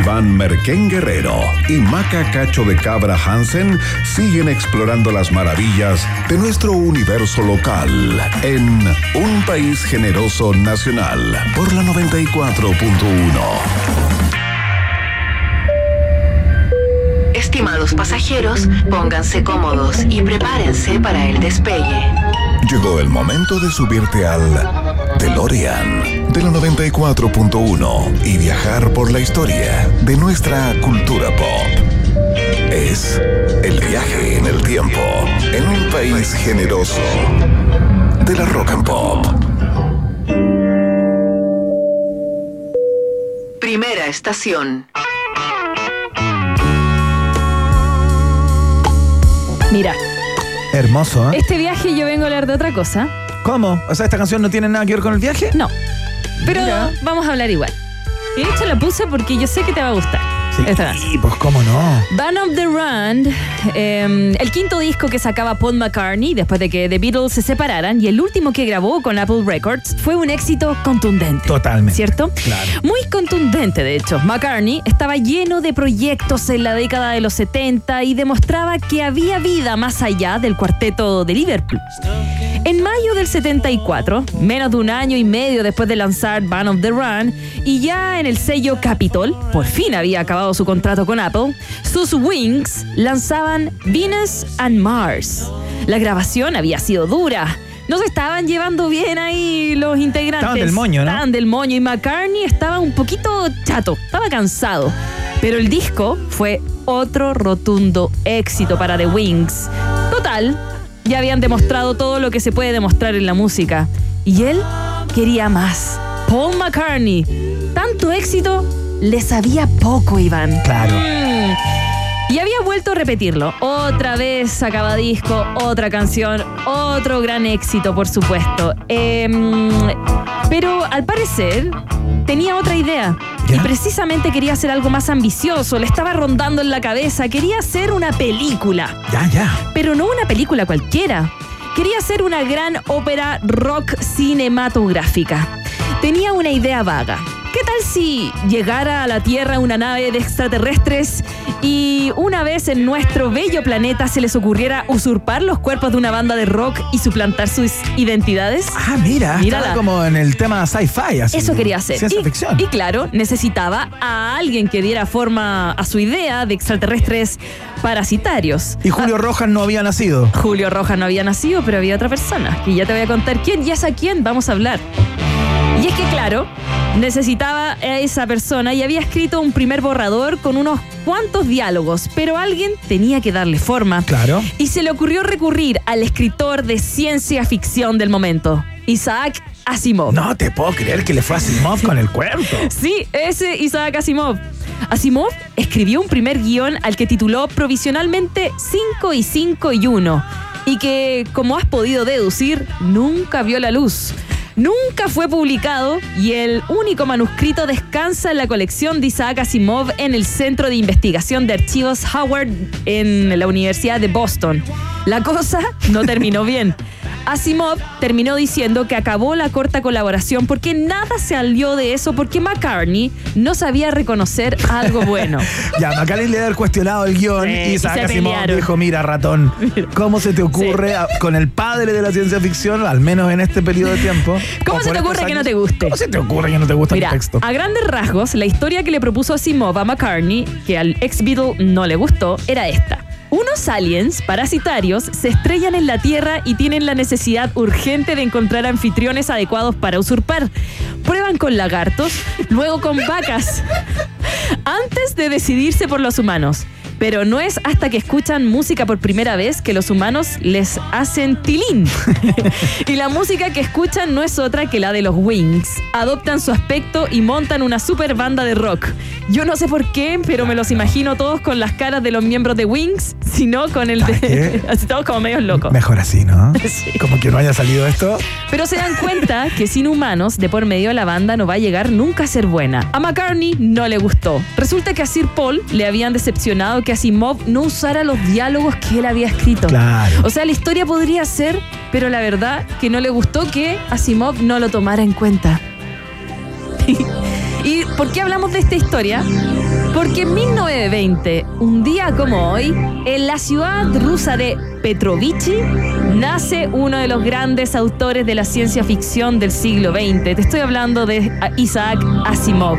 Iván Merquén Guerrero y Maca Cacho de Cabra Hansen siguen explorando las maravillas de nuestro universo local en Un País Generoso Nacional por la 94.1. Estimados pasajeros, pónganse cómodos y prepárense para el despegue. Llegó el momento de subirte al DeLorean de la 94.1 y viajar por la historia de nuestra cultura pop. Es el viaje en el tiempo en un país generoso de la rock and pop. Primera estación. Mira, Hermoso, ¿eh? este viaje yo vengo a hablar de otra cosa. ¿Cómo? O sea, esta canción no tiene nada que ver con el viaje. No, pero Mira. vamos a hablar igual. De hecho la puse porque yo sé que te va a gustar. Sí, Esta pues cómo no. Band of the Run, eh, el quinto disco que sacaba Paul McCartney después de que The Beatles se separaran y el último que grabó con Apple Records fue un éxito contundente. Totalmente. ¿Cierto? Claro. Muy contundente, de hecho. McCartney estaba lleno de proyectos en la década de los 70 y demostraba que había vida más allá del cuarteto de Liverpool. En mayo del 74, menos de un año y medio después de lanzar Band of the Run, y ya en el sello Capitol, por fin había acabado su contrato con Apple, sus Wings lanzaban Venus and Mars. La grabación había sido dura. No se estaban llevando bien ahí los integrantes. Estaban del moño, ¿no? Estaban del moño y McCartney estaba un poquito chato, estaba cansado. Pero el disco fue otro rotundo éxito para The Wings. Total, ya habían demostrado todo lo que se puede demostrar en la música. Y él quería más. Paul McCartney. Tanto éxito, le sabía poco, Iván. Claro. Mm. Y había vuelto a repetirlo. Otra vez sacaba disco, otra canción, otro gran éxito, por supuesto. Em, pero al parecer tenía otra idea. ¿Ya? Y precisamente quería hacer algo más ambicioso. Le estaba rondando en la cabeza. Quería hacer una película. Ya, ya. Pero no una película cualquiera. Quería hacer una gran ópera rock cinematográfica. Tenía una idea vaga. ¿Qué tal si llegara a la Tierra una nave de extraterrestres y una vez en nuestro bello planeta se les ocurriera usurpar los cuerpos de una banda de rock y suplantar sus identidades? Ah, mira. Mírala. Como en el tema sci-fi. Eso quería hacer. Ciencia y, ficción. y claro, necesitaba a alguien que diera forma a su idea de extraterrestres parasitarios. Y Julio Rojas no había nacido. Julio Rojas no había nacido, pero había otra persona. Que ya te voy a contar quién y es a quién vamos a hablar. Y es que, claro, necesitaba a esa persona y había escrito un primer borrador con unos cuantos diálogos, pero alguien tenía que darle forma. Claro. Y se le ocurrió recurrir al escritor de ciencia ficción del momento, Isaac Asimov. No te puedo creer que le fue a Simov con el cuento. Sí, ese Isaac Asimov. Asimov escribió un primer guion al que tituló provisionalmente 5 y 5 y 1 y que, como has podido deducir, nunca vio la luz. Nunca fue publicado y el único manuscrito descansa en la colección de Isaac Asimov en el Centro de Investigación de Archivos Howard en la Universidad de Boston. La cosa no terminó bien. Asimov terminó diciendo que acabó la corta colaboración porque nada salió de eso porque McCartney no sabía reconocer algo bueno. Ya, Macaulay le haber cuestionado el guion Sí, y Isaac se Asimov pelearon. dijo, mira, ratón, ¿cómo se te ocurre a- con el padre de la ciencia ficción, al menos en este periodo de tiempo? ¿Cómo se te ocurre que no te guste? ¿Cómo se te ocurre que no te gusta Mira, el texto? a grandes rasgos, la historia que le propuso Asimov a McCartney, que al ex Beatle no le gustó, era esta. Unos aliens parasitarios se estrellan en la Tierra y tienen la necesidad urgente de encontrar anfitriones adecuados para usurpar. Prueban con lagartos, luego con vacas, antes de decidirse por los humanos. Pero no es hasta que escuchan música por primera vez que los humanos les hacen tilín. y la música que escuchan no es otra que la de los Wings. Adoptan su aspecto y montan una super banda de rock. Yo no sé por qué, pero me los imagino todos con las caras de los miembros de Wings, sino con el ¿Sabes de. Así todos como medios locos. Mejor así, ¿no? Sí. Como que no haya salido esto. Pero se dan cuenta que sin humanos, de por medio la banda no va a llegar nunca a ser buena. A McCartney no le gustó. Resulta que a Sir Paul le habían decepcionado que Asimov no usara los diálogos que él había escrito. Claro. O sea, la historia podría ser, pero la verdad que no le gustó que Asimov no lo tomara en cuenta. ¿Y por qué hablamos de esta historia? Porque en 1920, un día como hoy, en la ciudad rusa de Petrovichi, nace uno de los grandes autores de la ciencia ficción del siglo XX. Te estoy hablando de Isaac Asimov.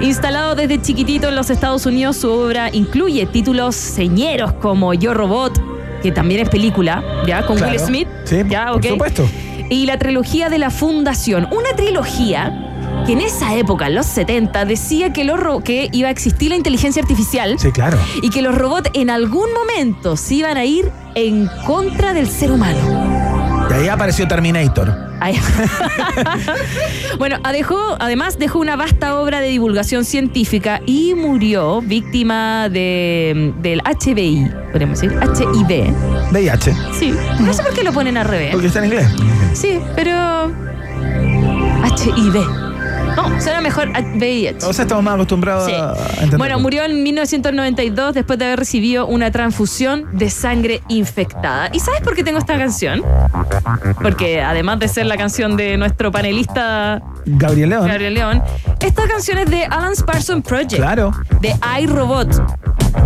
Instalado desde chiquitito en los Estados Unidos, su obra incluye títulos señeros como Yo Robot, que también es película, ¿ya? Con Claro. Will Smith. Sí, ¿ya? por ok. supuesto. Y la trilogía de la Fundación. Una trilogía que en esa época, en los 70, decía que, los que iba a existir la inteligencia artificial Sí, claro. y que los robots en algún momento se iban a ir en contra del ser humano. Y ahí apareció Terminator. Bueno, dejó, además dejó una vasta obra de divulgación científica y murió víctima de, del HBI, podemos decir, HIV. VIH. Sí, no sé por qué lo ponen al revés. Porque está en inglés. Sí, pero. HIV. No, suena mejor a- VIH. O sea, estamos más acostumbrados Sí. a entender. Bueno, murió en 1992 después de haber recibido una transfusión de sangre infectada. ¿Y sabes por qué tengo esta canción? Porque además de ser la canción de nuestro panelista Gabriel León. Gabriel León, esta canción es de Alan Parsons Project, Claro. de iRobot,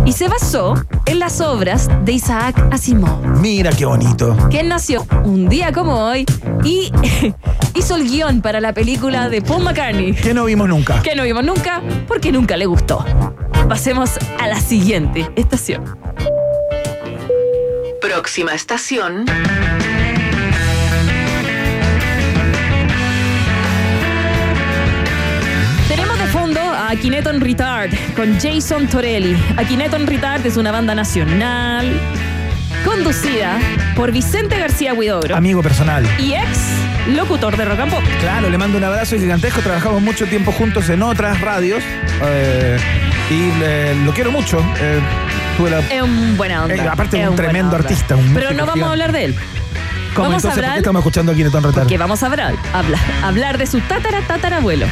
y se basó en las obras de Isaac Asimov Mira qué bonito. que nació un día como hoy y hizo el guion para la película de Paul McCartney, Que no vimos nunca. que no vimos nunca porque nunca le gustó. Pasemos a la siguiente estación. Próxima estación. Akineton Retard con Jason Torelli. Akineton Retard es una banda nacional conducida por Vicente García Huidobro Amigo personal. y ex locutor de rock and pop. Claro, le mando un abrazo gigantesco. Trabajamos mucho tiempo juntos en otras radios. eh, y le- lo quiero mucho. eh, la- Es un buena onda. Eh, aparte es un tremendo artista, un Pero no vamos a hablar de él. ¿Cómo Vamos a entonces? ¿Por qué hablar estamos escuchando a Kinetón Retar? que vamos a hablar, habla- hablar de su tatara tatarabuelo.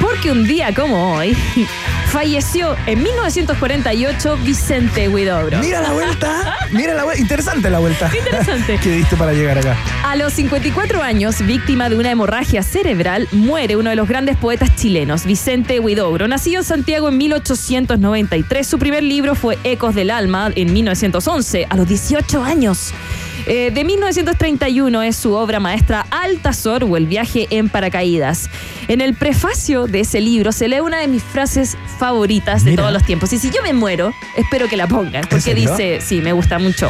Porque un día como hoy falleció en 1948 Vicente Huidobro. Mira la vuelta. Mira la vuelta. Interesante la vuelta. Interesante. que diste para llegar acá. A los 54 años, víctima de una hemorragia cerebral, muere uno de los grandes poetas chilenos, Vicente Huidobro. Nacido en Santiago en 1893, su primer libro fue Ecos del Alma en 1911, a los 18 años. Eh, de 1931 es su obra maestra Altazor o El viaje en paracaídas. En el prefacio de ese libro se lee una de mis frases favoritas de Mira. todos los tiempos. Y si yo me muero, espero que la pongan, porque dice, sí, me gusta mucho.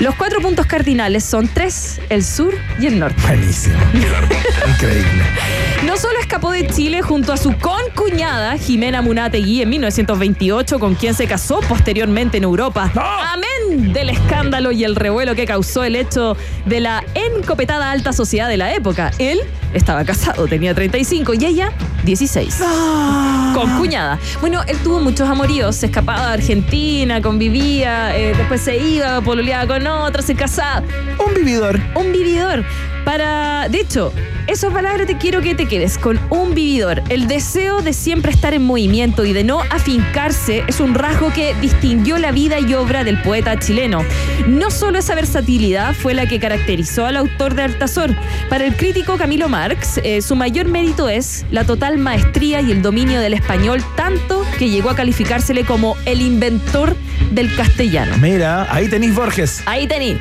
Los cuatro puntos cardinales son tres, el sur y el norte. Buenísimo. Increíble. No solo escapó de Chile junto a su concuñada Jimena Munategui en 1928, con quien se casó posteriormente en Europa. Amén del escándalo y el revuelo que causó el hecho de la encopetada alta sociedad de la época. Él estaba casado, tenía 35 y ella 16. Con cuñada. Bueno, él tuvo muchos amoríos, se escapaba de Argentina, convivía, eh, después se iba, pololeaba con otra, se casaba Un vividor. un vividor. Para, de hecho, esas palabras te quiero que te quedes con un vividor. El deseo de siempre estar en movimiento y de no afincarse es un rasgo que distinguió la vida y obra del poeta chileno. No solo esa versatilidad fue la que caracterizó al autor de Altazor. Para el crítico Camilo Marx, eh, su mayor mérito es la total maestría y el dominio del español, tanto que llegó a calificársele como el inventor del castellano. Mira, ahí tenéis Borges. Ahí tení.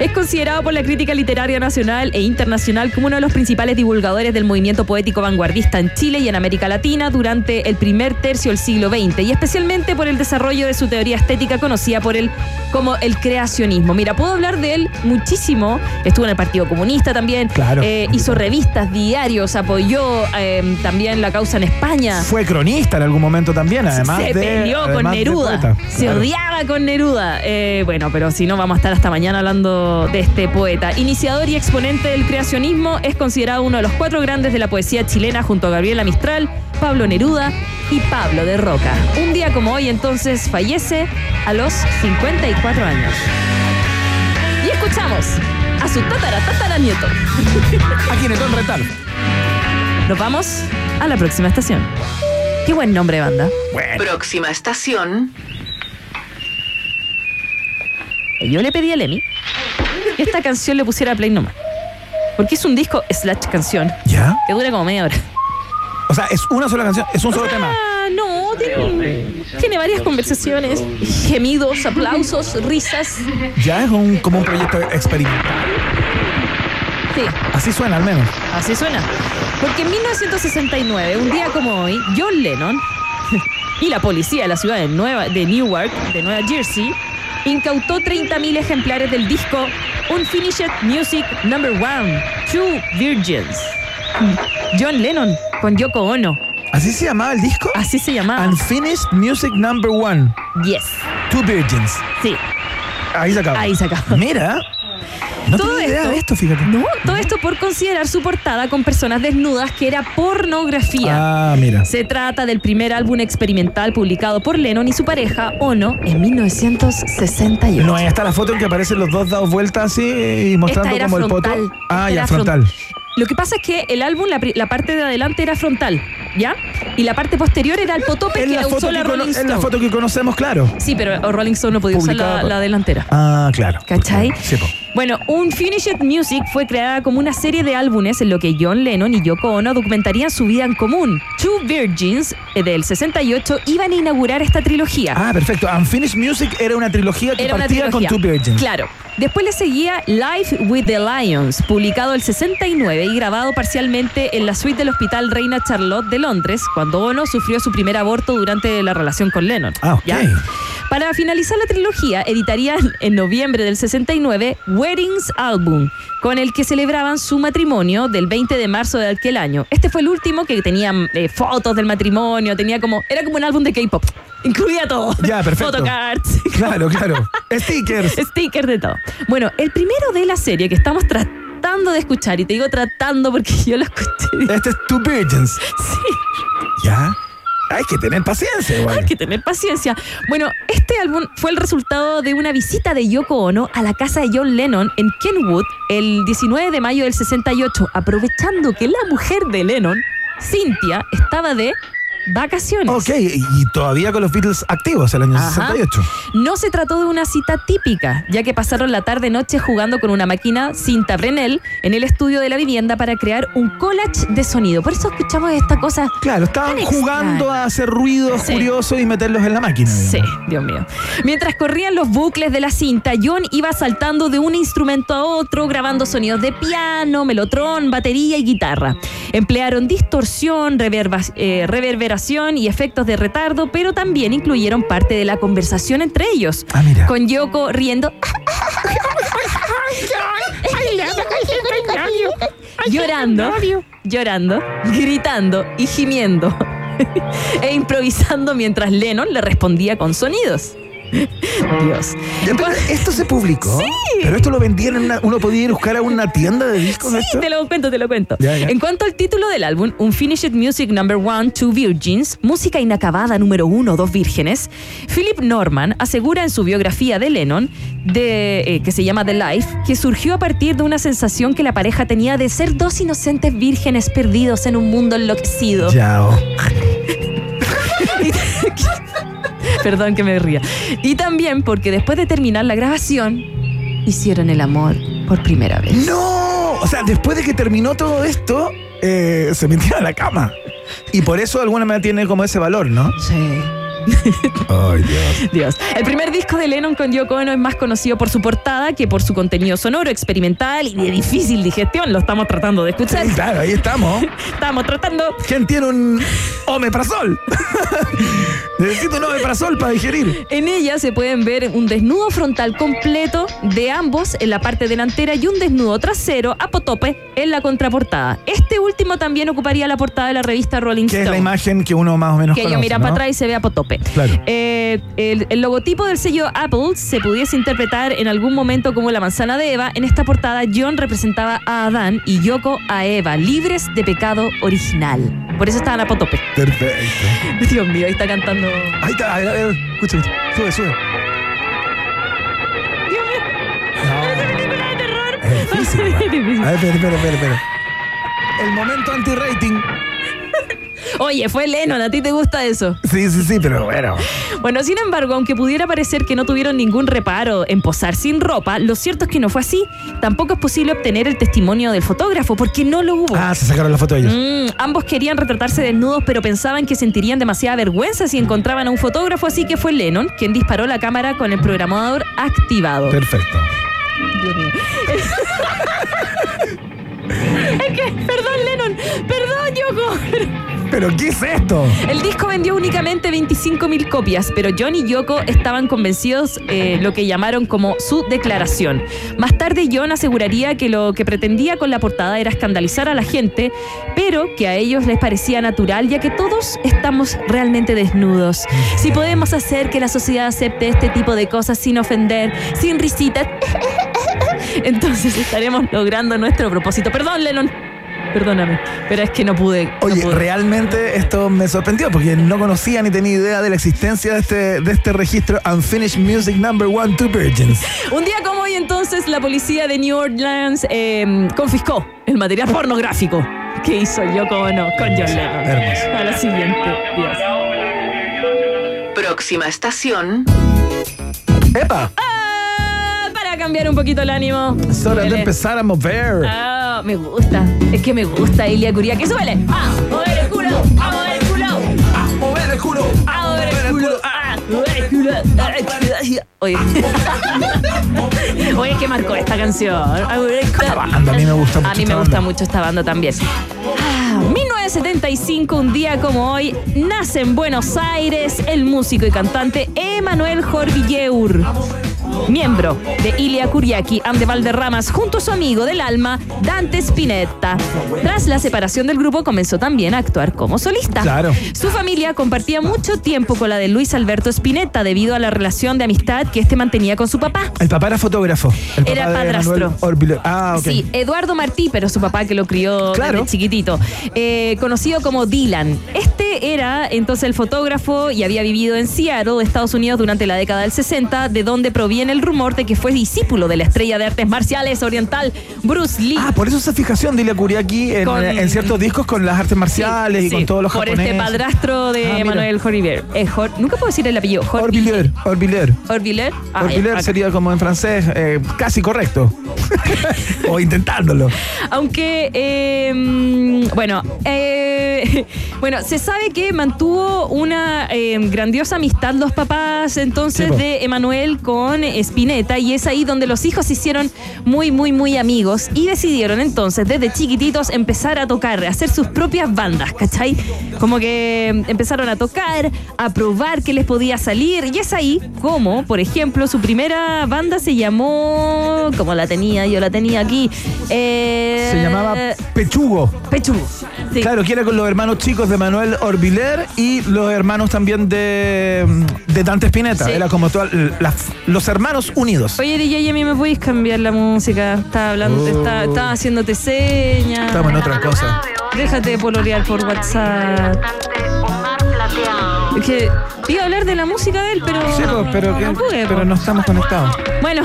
Es considerado por la crítica literaria nacional e internacional como uno de los principales divulgadores del movimiento poético vanguardista en Chile y en América Latina durante el primer tercio del siglo XX y especialmente por el desarrollo de su teoría estética conocida por él como el creacionismo. Mira, puedo hablar de él muchísimo. Estuvo en el Partido Comunista también. Claro. Eh, hizo revistas, diarios, apoyó eh, también la causa en España. Fue cronista en algún momento también, además se de. peleó con además Neruda. poeta. Se Claro. odiaba con Neruda. Eh, bueno, pero si no, vamos a estar hasta mañana hablando de este poeta. Iniciador y exponente del creacionismo, es considerado uno de los cuatro grandes de la poesía chilena junto a Gabriela Mistral, Pablo Neruda y Pablo de Roca. Un día como hoy, entonces, fallece a los 54 años. Y escuchamos a su tatara tatara nieto. A Kinetón Retal. Nos vamos a la próxima estación. Qué buen nombre, banda. Próxima estación. Yo le pedí a Lemmy que esta canción le pusiera play nomás. Porque es un disco slash canción ¿Ya? que dura como media hora. O sea, es una sola canción, es un solo tema. Ah, no, tiene, tiene varias conversaciones, gemidos, aplausos, risas. Ya es un, como un proyecto experimental. Sí, Así suena al menos. así suena. Porque en 1969, un día como hoy, John Lennon y la policía de la ciudad de, Nueva, de Newark, de Nueva Jersey, incautó 30.000 ejemplares del disco Unfinished Music Number One, Two Virgins. John Lennon con Yoko Ono. ¿Así se llamaba el disco? Así se llamaba. Unfinished Music Number One. Yes. Two Virgins. Sí. Ahí se acaba. Ahí se acaba. Mira. No Todo tenía idea esto- de esto, fíjate. No, todo esto por considerar su portada con personas desnudas que era pornografía. Ah, mira. Se trata del primer álbum experimental publicado por Lennon y su pareja, Ono, en 1968. No, ahí está la foto en que aparecen los dos dados vueltas así y mostrando Esta era como el frontal. poto. Ah, Esta ya, frontal. front- Lo que pasa es que el álbum, la parte de adelante era frontal, ¿ya? Y la parte posterior era el potope que la, usó la Rolling es la Stone. foto que conocemos, claro. Sí, pero Rolling Stone no podía usar la, delantera. Ah, claro. ¿Cachai? Sí, po. Bueno, Unfinished Music fue creada como una serie de álbumes en lo que John Lennon y Yoko Ono documentarían su vida en común. Two Virgins, eh, del 68, iban a inaugurar esta trilogía. Ah, perfecto. Unfinished Music era una trilogía que Era una partía trilogía. con Two Virgins. Claro. Después le seguía Life with the Lions, publicado el 69 y grabado parcialmente en la suite del Hospital Reina Charlotte de Londres, cuando Ono sufrió su primer aborto durante la relación con Lennon. Ah. Para finalizar la trilogía, editarían en noviembre del 69 Weddings Album, con el que celebraban su matrimonio del 20 de marzo de aquel año. Este fue el último que tenía eh, fotos del matrimonio, tenía como era como un álbum de K-pop. Incluía todo. Ya, perfecto. Photocards. Claro, claro. Stickers. Stickers de todo. Bueno, el primero de la serie que estamos tratando de escuchar, y te digo tratando porque yo lo escuché. Este es Two Virgins. Sí. ¿Ya? Hay que tener paciencia, igual. Hay que tener paciencia. Bueno, este álbum fue el resultado de una visita de Yoko Ono a la casa de John Lennon en Kenwood el 19 de mayo del 68, aprovechando que la mujer de Lennon, Cynthia, estaba de vacaciones. Ok, y todavía con los Beatles activos el año Ajá. 68. No se trató de una cita típica, ya que pasaron la tarde-noche jugando con una máquina cinta Brenel en el estudio de la vivienda para crear un collage de sonido. Por eso escuchamos esta cosa. Claro, estaban jugando extraña. a hacer ruidos Sí. curiosos y meterlos en la máquina. Sí. Dios mío. Mientras corrían los bucles de la cinta, John iba saltando de un instrumento a otro, grabando sonidos de piano, melotrón, batería y guitarra. Emplearon distorsión, eh, reverberación y efectos de retardo, pero también incluyeron parte de la conversación entre ellos. Ah, mira. Con Yoko riendo. llorando, llorando, gritando y gimiendo e improvisando mientras Lennon le respondía con sonidos. Dios. Pero esto se publicó. Sí. Pero esto lo vendían en una, uno podía ir a buscar a una tienda de discos Sí, esto. te lo cuento, te lo cuento. Ya, ya. En cuanto al título del álbum, Unfinished Music Number One, Two Virgins, música inacabada número uno, Dos Vírgenes, Philip Norman asegura en su biografía de Lennon, de, eh, que se llama The Life, que surgió a partir de una sensación que la pareja tenía de ser dos inocentes vírgenes perdidos en un mundo enloquecido. Oh. Perdón que me ría. Y también porque después de terminar la grabación, hicieron el amor por primera vez. ¡No! O sea, después de que terminó todo esto, eh, se metieron a la cama. Y por eso de alguna manera tiene como ese valor, ¿no? Sí. Ay, Dios. Dios. El primer disco de Lennon con Yoko Ono es más conocido por su portada que por su contenido sonoro, experimental y de difícil digestión. Lo estamos tratando de escuchar. Sí, claro, ahí estamos. Estamos tratando. ¿Quién tiene un omeprazol? Necesito un omeprazol para digerir. En ella se pueden ver un desnudo frontal completo de ambos en la parte delantera y un desnudo trasero apotope en la contraportada. Este último también ocuparía la portada de la revista Rolling Que es la Stone. imagen que uno más o menos que conoce, miran ¿no? para atrás y se ve Claro. Eh, el, el logotipo del sello Apple se pudiese interpretar en algún momento como la manzana de Eva. En esta portada, John representaba a Adán y Yoko a Eva, libres de pecado original. Por eso estaban apotope. Perfecto. Dios mío, ahí está cantando. Ahí está, a a ver, escucha, escucha. sube, sube. Dios mío. No. Es difícil, Es difícil. A ver, espera, espera, espera. El momento anti-rating. Oye, fue Lennon, ¿a ti te gusta eso? Sí, sí, sí, pero bueno. Bueno, sin embargo, aunque pudiera parecer que no tuvieron ningún reparo en posar sin ropa, lo cierto es que no fue así. Tampoco es posible obtener el testimonio del fotógrafo porque no lo hubo. Ah, se sacaron la foto de ellos. Mm, ambos querían retratarse desnudos, pero pensaban que sentirían demasiada vergüenza si encontraban a un fotógrafo, así que fue Lennon quien disparó la cámara con el programador activado. Perfecto. Es que, perdón, Lennon, perdón, Yoko. ¿Pero qué es esto? El disco vendió únicamente 25.000 copias, pero John y Yoko estaban convencidos eh, lo que llamaron como su declaración. Más tarde John aseguraría que lo que pretendía con la portada era escandalizar a la gente, pero que a ellos les parecía natural ya que todos estamos realmente desnudos. Si podemos hacer que la sociedad acepte este tipo de cosas sin ofender, sin risitas, entonces estaremos logrando nuestro propósito. Perdón, Lennon. Perdóname, pero es que no pude. no Oye, pude. realmente esto me sorprendió porque no conocía ni tenía idea de la existencia de este, de este registro Unfinished Music Number One Two Virgins. Un día como hoy entonces la policía de New Orleans eh, confiscó el material pornográfico que hizo Ono con John Lennon. Hermoso. A la siguiente. Dios. Próxima estación. ¡Epa! Ah, para cambiar un poquito el ánimo. Es hora de empezar a mover. Ah, me gusta. Es que me gusta Ilia Curia. Que suele. ¡Ah! ¡Mover el culo! ¡A mover el culo! ¡A mover el culo! ¡A mover el culo! ¡A mover el culo! Oye. Oye, ¿qué marcó esta canción? A mover el culo. Banda, a mí me gusta mucho A mí esta me gusta banda. mucho esta banda también. Ah, 1975, un día como hoy, nace en Buenos Aires el músico y cantante Emanuel Jorvilleur. Miembro de Ilia Kuriaki and de Valderramas junto a su amigo del alma, Dante Spinetta. Tras la separación del grupo comenzó también a actuar como solista. Claro. Su familia compartía mucho tiempo con la de Luis Alberto Spinetta debido a la relación de amistad que este mantenía con su papá. El papá era fotógrafo. El papá Era padrastro. Ah. Sí, Eduardo Martí, pero su papá que lo crió Claro. desde chiquitito. Eh, conocido como Dylan. Este era entonces el fotógrafo y había vivido en Seattle, Estados Unidos, durante la década del 60, de donde proviene el rumor de que fue discípulo de la estrella de artes marciales oriental Bruce Lee. Ah, por eso esa fijación de Ilia Kuriaki en, Con- en ciertos discos con las artes marciales y Sí, con todos los por japoneses. este padrastro de Ah, Jorvier. Eh, Nunca puedo decir el apellido. Orbiler, Orbiler. Orviller. Ah, acá. sería como en francés, eh, casi correcto. o intentándolo. Aunque, eh, mm, bueno, eh, bueno, se sabe que mantuvo una eh, grandiosa amistad los papás entonces Sí, de Emanuel con Spinetta y es ahí donde los hijos se hicieron muy, muy, muy amigos y decidieron entonces desde chiquititos empezar a tocar, a hacer sus propias bandas, ¿cachai? Como que empezaron a tocar, a probar qué les podía salir y es ahí como, por ejemplo, su primera banda se llamó, como la tenía, yo la tenía aquí, eh, Se llamaba Pechugo. Pechugo. Claro, que era con los hermanos chicos de Manuel Orbiler y los hermanos también de, de Dante Spinetta. Sí. Era como toda, la- los hermanos unidos. Oye, DJ, a mí me podéis cambiar la música. Estaba hablando, Oh. estaba, estaba haciéndote señas. Estamos en otra cosa. Déjate de polorear por WhatsApp. Que iba a hablar de la música de él, pero. Sí, pues, pero, que- no pude, pero pues. no estamos conectados. Bueno,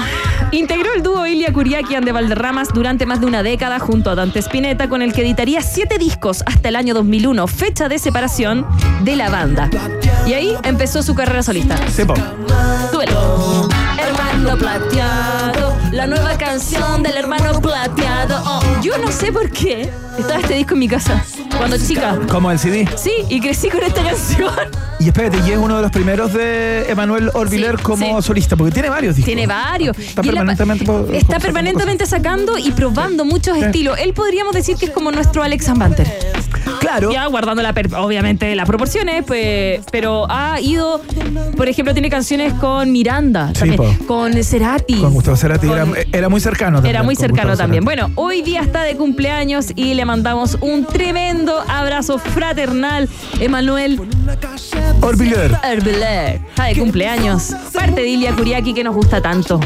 integró el dúo Ilia Kuriaki and de Valderramas durante más de una década junto a Dante Spinetta, con el que editaría siete discos hasta el año 2001, fecha de separación de la banda. Y ahí empezó su carrera solista. Sí, po. Duelo. Hermano plateado, la nueva canción del hermano plateado. Oh, yo no sé por qué estaba este disco en mi casa cuando chica. Como el CD. Sí, y crecí con esta canción. Y espérate, y es uno de los primeros de Emanuel Orbiler Sí, como sí. solista, porque tiene varios discos. Tiene varios. Está Y permanentemente está permanentemente sacando y probando muchos estilos. Él podríamos decir que es como nuestro Alex Banter. Claro. Ya guardando la obviamente las proporciones, pues, pero ha ido, por ejemplo, tiene canciones con Miranda, Sí, también, con Cerati. Con Gustavo Cerati. Con- Era, era muy cercano también. Era muy cercano también. Cerati. Bueno, hoy día está de cumpleaños y le mandamos un tremendo abrazo fraternal, Emanuel Orbiler. Orbiler. Está de cumpleaños. Parte de Ilia Kuriaki que nos gusta tanto.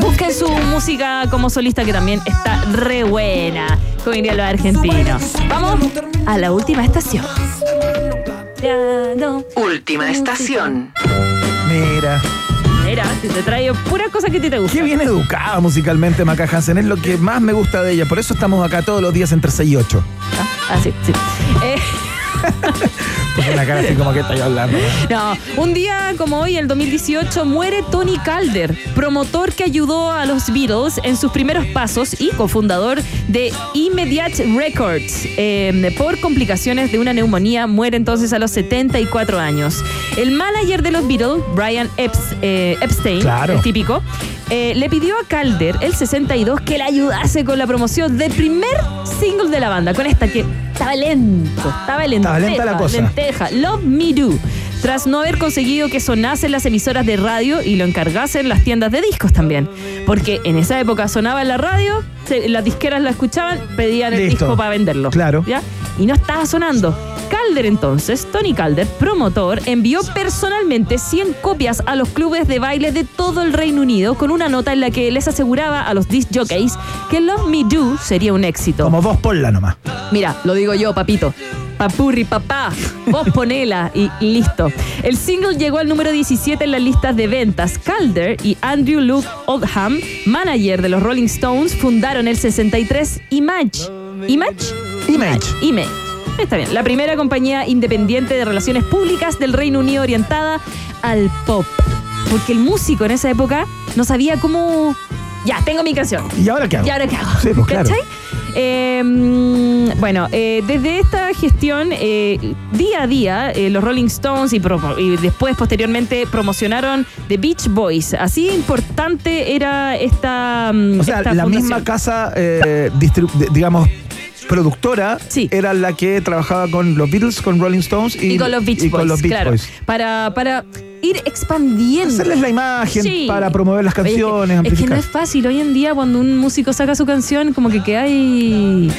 Busquen su música como solista que también está re buena, como dirían los argentinos. Vamos a la última estación. Última estación. Mira. Mira, te te traigo puras cosas que a ti te gustan. Qué bien educada musicalmente Maca Hansen. Es lo que más me gusta de ella. Por eso estamos acá todos los días entre 6 y 8. Ah, sí, sí. Eh, Una cara así como que hablando. No, un día como hoy, el 2018, muere Tony Calder, promotor que ayudó a los Beatles en sus primeros pasos y cofundador de Immediate Records. Eh, por complicaciones de una neumonía, muere entonces a los 74 años. El manager de los Beatles, Brian Epps- eh, Epstein, Claro. el típico, eh, le pidió a Calder, el 62, que le ayudase con la promoción del primer single de la banda, con esta que estaba lento, estaba lenta. Estaba lenta la cosa. lenteja, Love Me Do. Tras no haber conseguido que sonasen las emisoras de radio y lo encargasen las tiendas de discos también. Porque en esa época sonaba en la radio, se- las disqueras la escuchaban, pedían el Listo. disco para venderlo. Claro. ¿Ya? Y no estaba sonando. Calder entonces, Tony Calder, promotor, envió personalmente 100 copias a los clubes de baile de todo el Reino Unido con una nota en la que les aseguraba a los disc jockeys que Love Me Do sería un éxito. Como vos ponla nomás. Mira, lo digo yo, papito. Papurri, papá, vos ponela y listo. El single llegó al número 17 en las listas de ventas. Calder y Andrew Luke Oldham, manager de los Rolling Stones, fundaron el 63 Image. ¿Image? Image. Image. Está bien. La primera compañía independiente de relaciones públicas del Reino Unido orientada al pop. Porque el músico en esa época no sabía cómo. Ya, tengo mi canción. ¿Y ahora qué hago? ¿Y ahora qué hago? Sí, pues claro. ¿Cachai? Eh, mm, bueno, eh, desde esta gestión, eh, día a día, eh, los Rolling Stones y, después, posteriormente, promocionaron The Beach Boys. Así importante era esta. mm, O sea, esta la fundación. misma casa, digamos, productora era la que trabajaba con los Beatles, con Rolling Stones y, Y, con los Beach y Boys, con los Beach claro. Boys. Para, para ir expandiendo. Hacerles la imagen Sí. para promover las Oye, es que- canciones, es que, no es fácil. Hoy en día, cuando un músico saca su canción, como que queda ahí.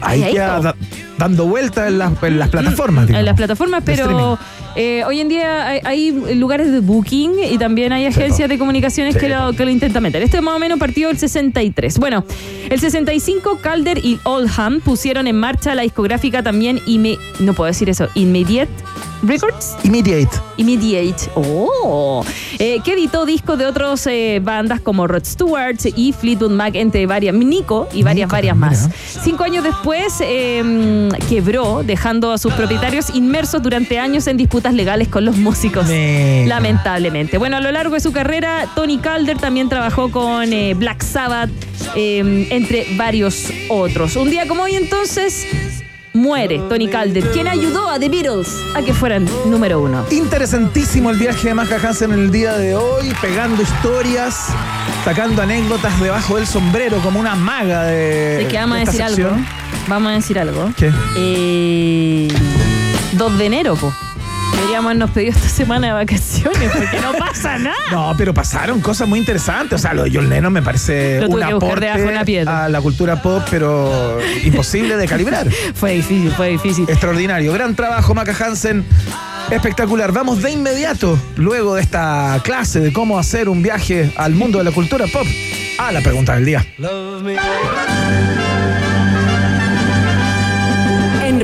Ahí ahí, queda po. da- dando vueltas en las, en las plataformas. en digamos, las plataformas, pero eh, hoy en día hay, hay lugares de booking y también hay agencias de comunicaciones Sí, que, lo, que lo intentan meter. Este más o menos partió el 63. Bueno, el 65 Calder y Oldham pusieron en marcha la discográfica también, Ime- no puedo decir eso, Immediate Records. Immediate. Immediate. Oh. Eh, que editó discos de otras bandas como Rod Stewart y Fleetwood Mac, entre varias, Nico y varias, varias más. Cinco años después eh, quebró, dejando a sus propietarios inmersos durante años en disputas legales con los músicos. Lamentablemente. Bueno, a lo largo de su carrera, Tony Calder también trabajó con eh, Black Sabbath, eh, entre varios otros. Un día como hoy entonces. Muere Tony Calder, quien ayudó a The Beatles a que fueran número uno. Interesantísimo el viaje de Maca Hansen en el día de hoy, pegando historias, sacando anécdotas debajo del sombrero como una maga de. Es que vamos a de esta decir algo. Vamos a decir algo. ¿Qué? Eh, 2 de enero, po. Deberíamos habernos pedido esta semana de vacaciones porque no pasa nada. No, pero pasaron cosas muy interesantes. O sea, lo de John Lennon me parece Lo un tuve que buscar aporte debajo de una piedra. a la cultura pop, pero imposible de calibrar. fue difícil, fue difícil. Extraordinario. Gran trabajo, Maca Hansen. Espectacular. Vamos de inmediato, luego de esta clase de cómo hacer un viaje al mundo de la cultura pop, a la pregunta del día.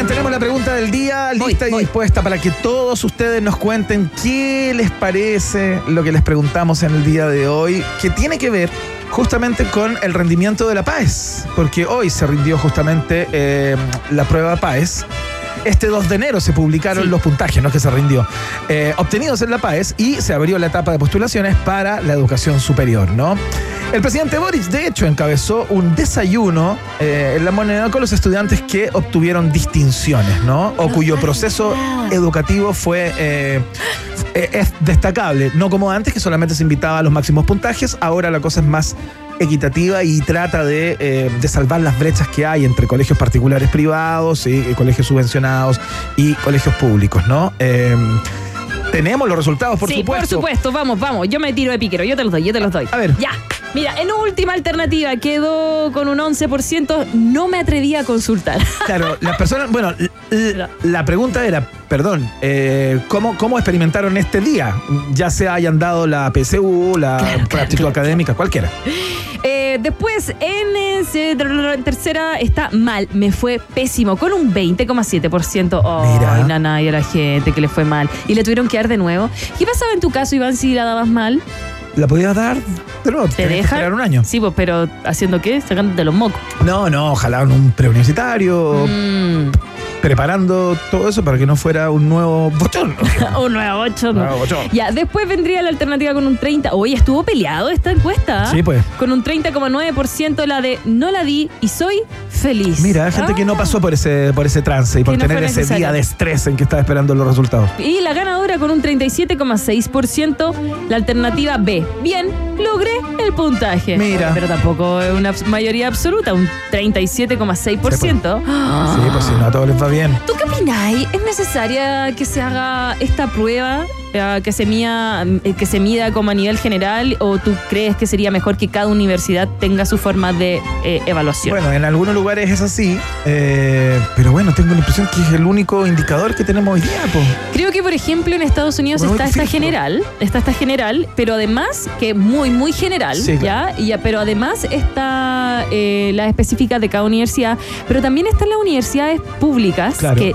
Bien, tenemos la pregunta del día lista y dispuesta para que todos ustedes nos cuenten qué les parece lo que les preguntamos en el día de hoy, que tiene que ver justamente con el rendimiento de la PAES, porque hoy se rindió justamente eh, la prueba PAES. Este 2 de enero se publicaron los puntajes, no que se rindió, eh, obtenidos en la PAES y se abrió la etapa de postulaciones para la educación superior, ¿no? El presidente Boric, de hecho, encabezó un desayuno eh, en la moneda con los estudiantes que obtuvieron distinciones, ¿no? O cuyo proceso educativo fue eh, es destacable, no como antes que solamente se invitaba a los máximos puntajes, ahora la cosa es más equitativa y trata de, eh, de salvar las brechas que hay entre colegios particulares privados y, y colegios subvencionados y colegios públicos, ¿no? Eh, tenemos los resultados, por sí, supuesto. por supuesto, vamos, vamos. Yo me tiro de piquero, yo te los doy, yo te los doy. A ver. Ya. Mira, en última alternativa quedó con un 11%. No me atreví a consultar. Claro, las personas, bueno, la pregunta era, perdón, eh, ¿cómo, ¿cómo experimentaron este día? Ya se hayan dado la PSU, la práctica académica, cualquiera. Eh, después, en eh, se- tercera está mal. Me fue pésimo, con un 20,7%. Oh, Mira. nana, y a la gente que le fue mal. Y le tuvieron que dar de nuevo. ¿Qué pasaba en tu caso, Iván, si la dabas mal? ¿La podías dar nuevo? ¿Te dejan? esperar un año. Sí, pues, pero ¿haciendo qué? Sacándote los mocos. No, no, ojalá en un preuniversitario, Mm. Preparando todo eso para que no fuera un nuevo bochón. un nuevo ocho. Nuevo bochón. Ya, después vendría la alternativa con un 30. Oye, estuvo peleado esta encuesta. ¿ah? Sí, pues. Con un 30,9% la de no la di y soy feliz. Mira, hay gente que no pasó por ese, por ese trance y por no tener ese día de estrés en que estaba esperando los resultados. Y la ganadora con un 37,6%, la alternativa B. Bien, logré el puntaje. Mira. Pero tampoco es una mayoría absoluta, un 37,6%. Sí, pues si no a todos les va bien. ¿Tú qué opináis? ¿Es necesaria que se haga esta prueba? Eh, que se, mida, eh, que se mida como a nivel general o tú crees que sería mejor que cada universidad tenga su forma de eh, evaluación? Bueno, en algunos lugares es así, eh, pero bueno, tengo la impresión que es el único indicador que tenemos hoy día. pues. Creo que, por ejemplo, en Estados Unidos está esta general, está esta general, pero además, que muy, muy general, Sí, ¿ya? Y pero además está eh, la específica de cada universidad, pero también están las universidades públicas Claro. que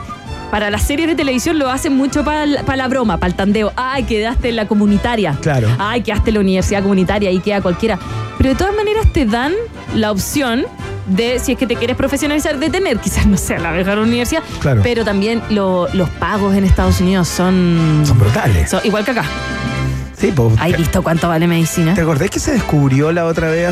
para las series de televisión lo hacen mucho para la broma, para el tandeo. Ay, quedaste en la comunitaria. Claro. Ay, quedaste en la universidad comunitaria y queda cualquiera. Pero de todas maneras te dan la opción de, si es que te quieres profesionalizar, de tener quizás, no sé, la mejor universidad. Claro. Pero también lo- los pagos en Estados Unidos son... Son brutales. son igual que acá. Sí, pues. ¿Has visto cuánto vale medicina? ¿Te acordás que se descubrió la otra vez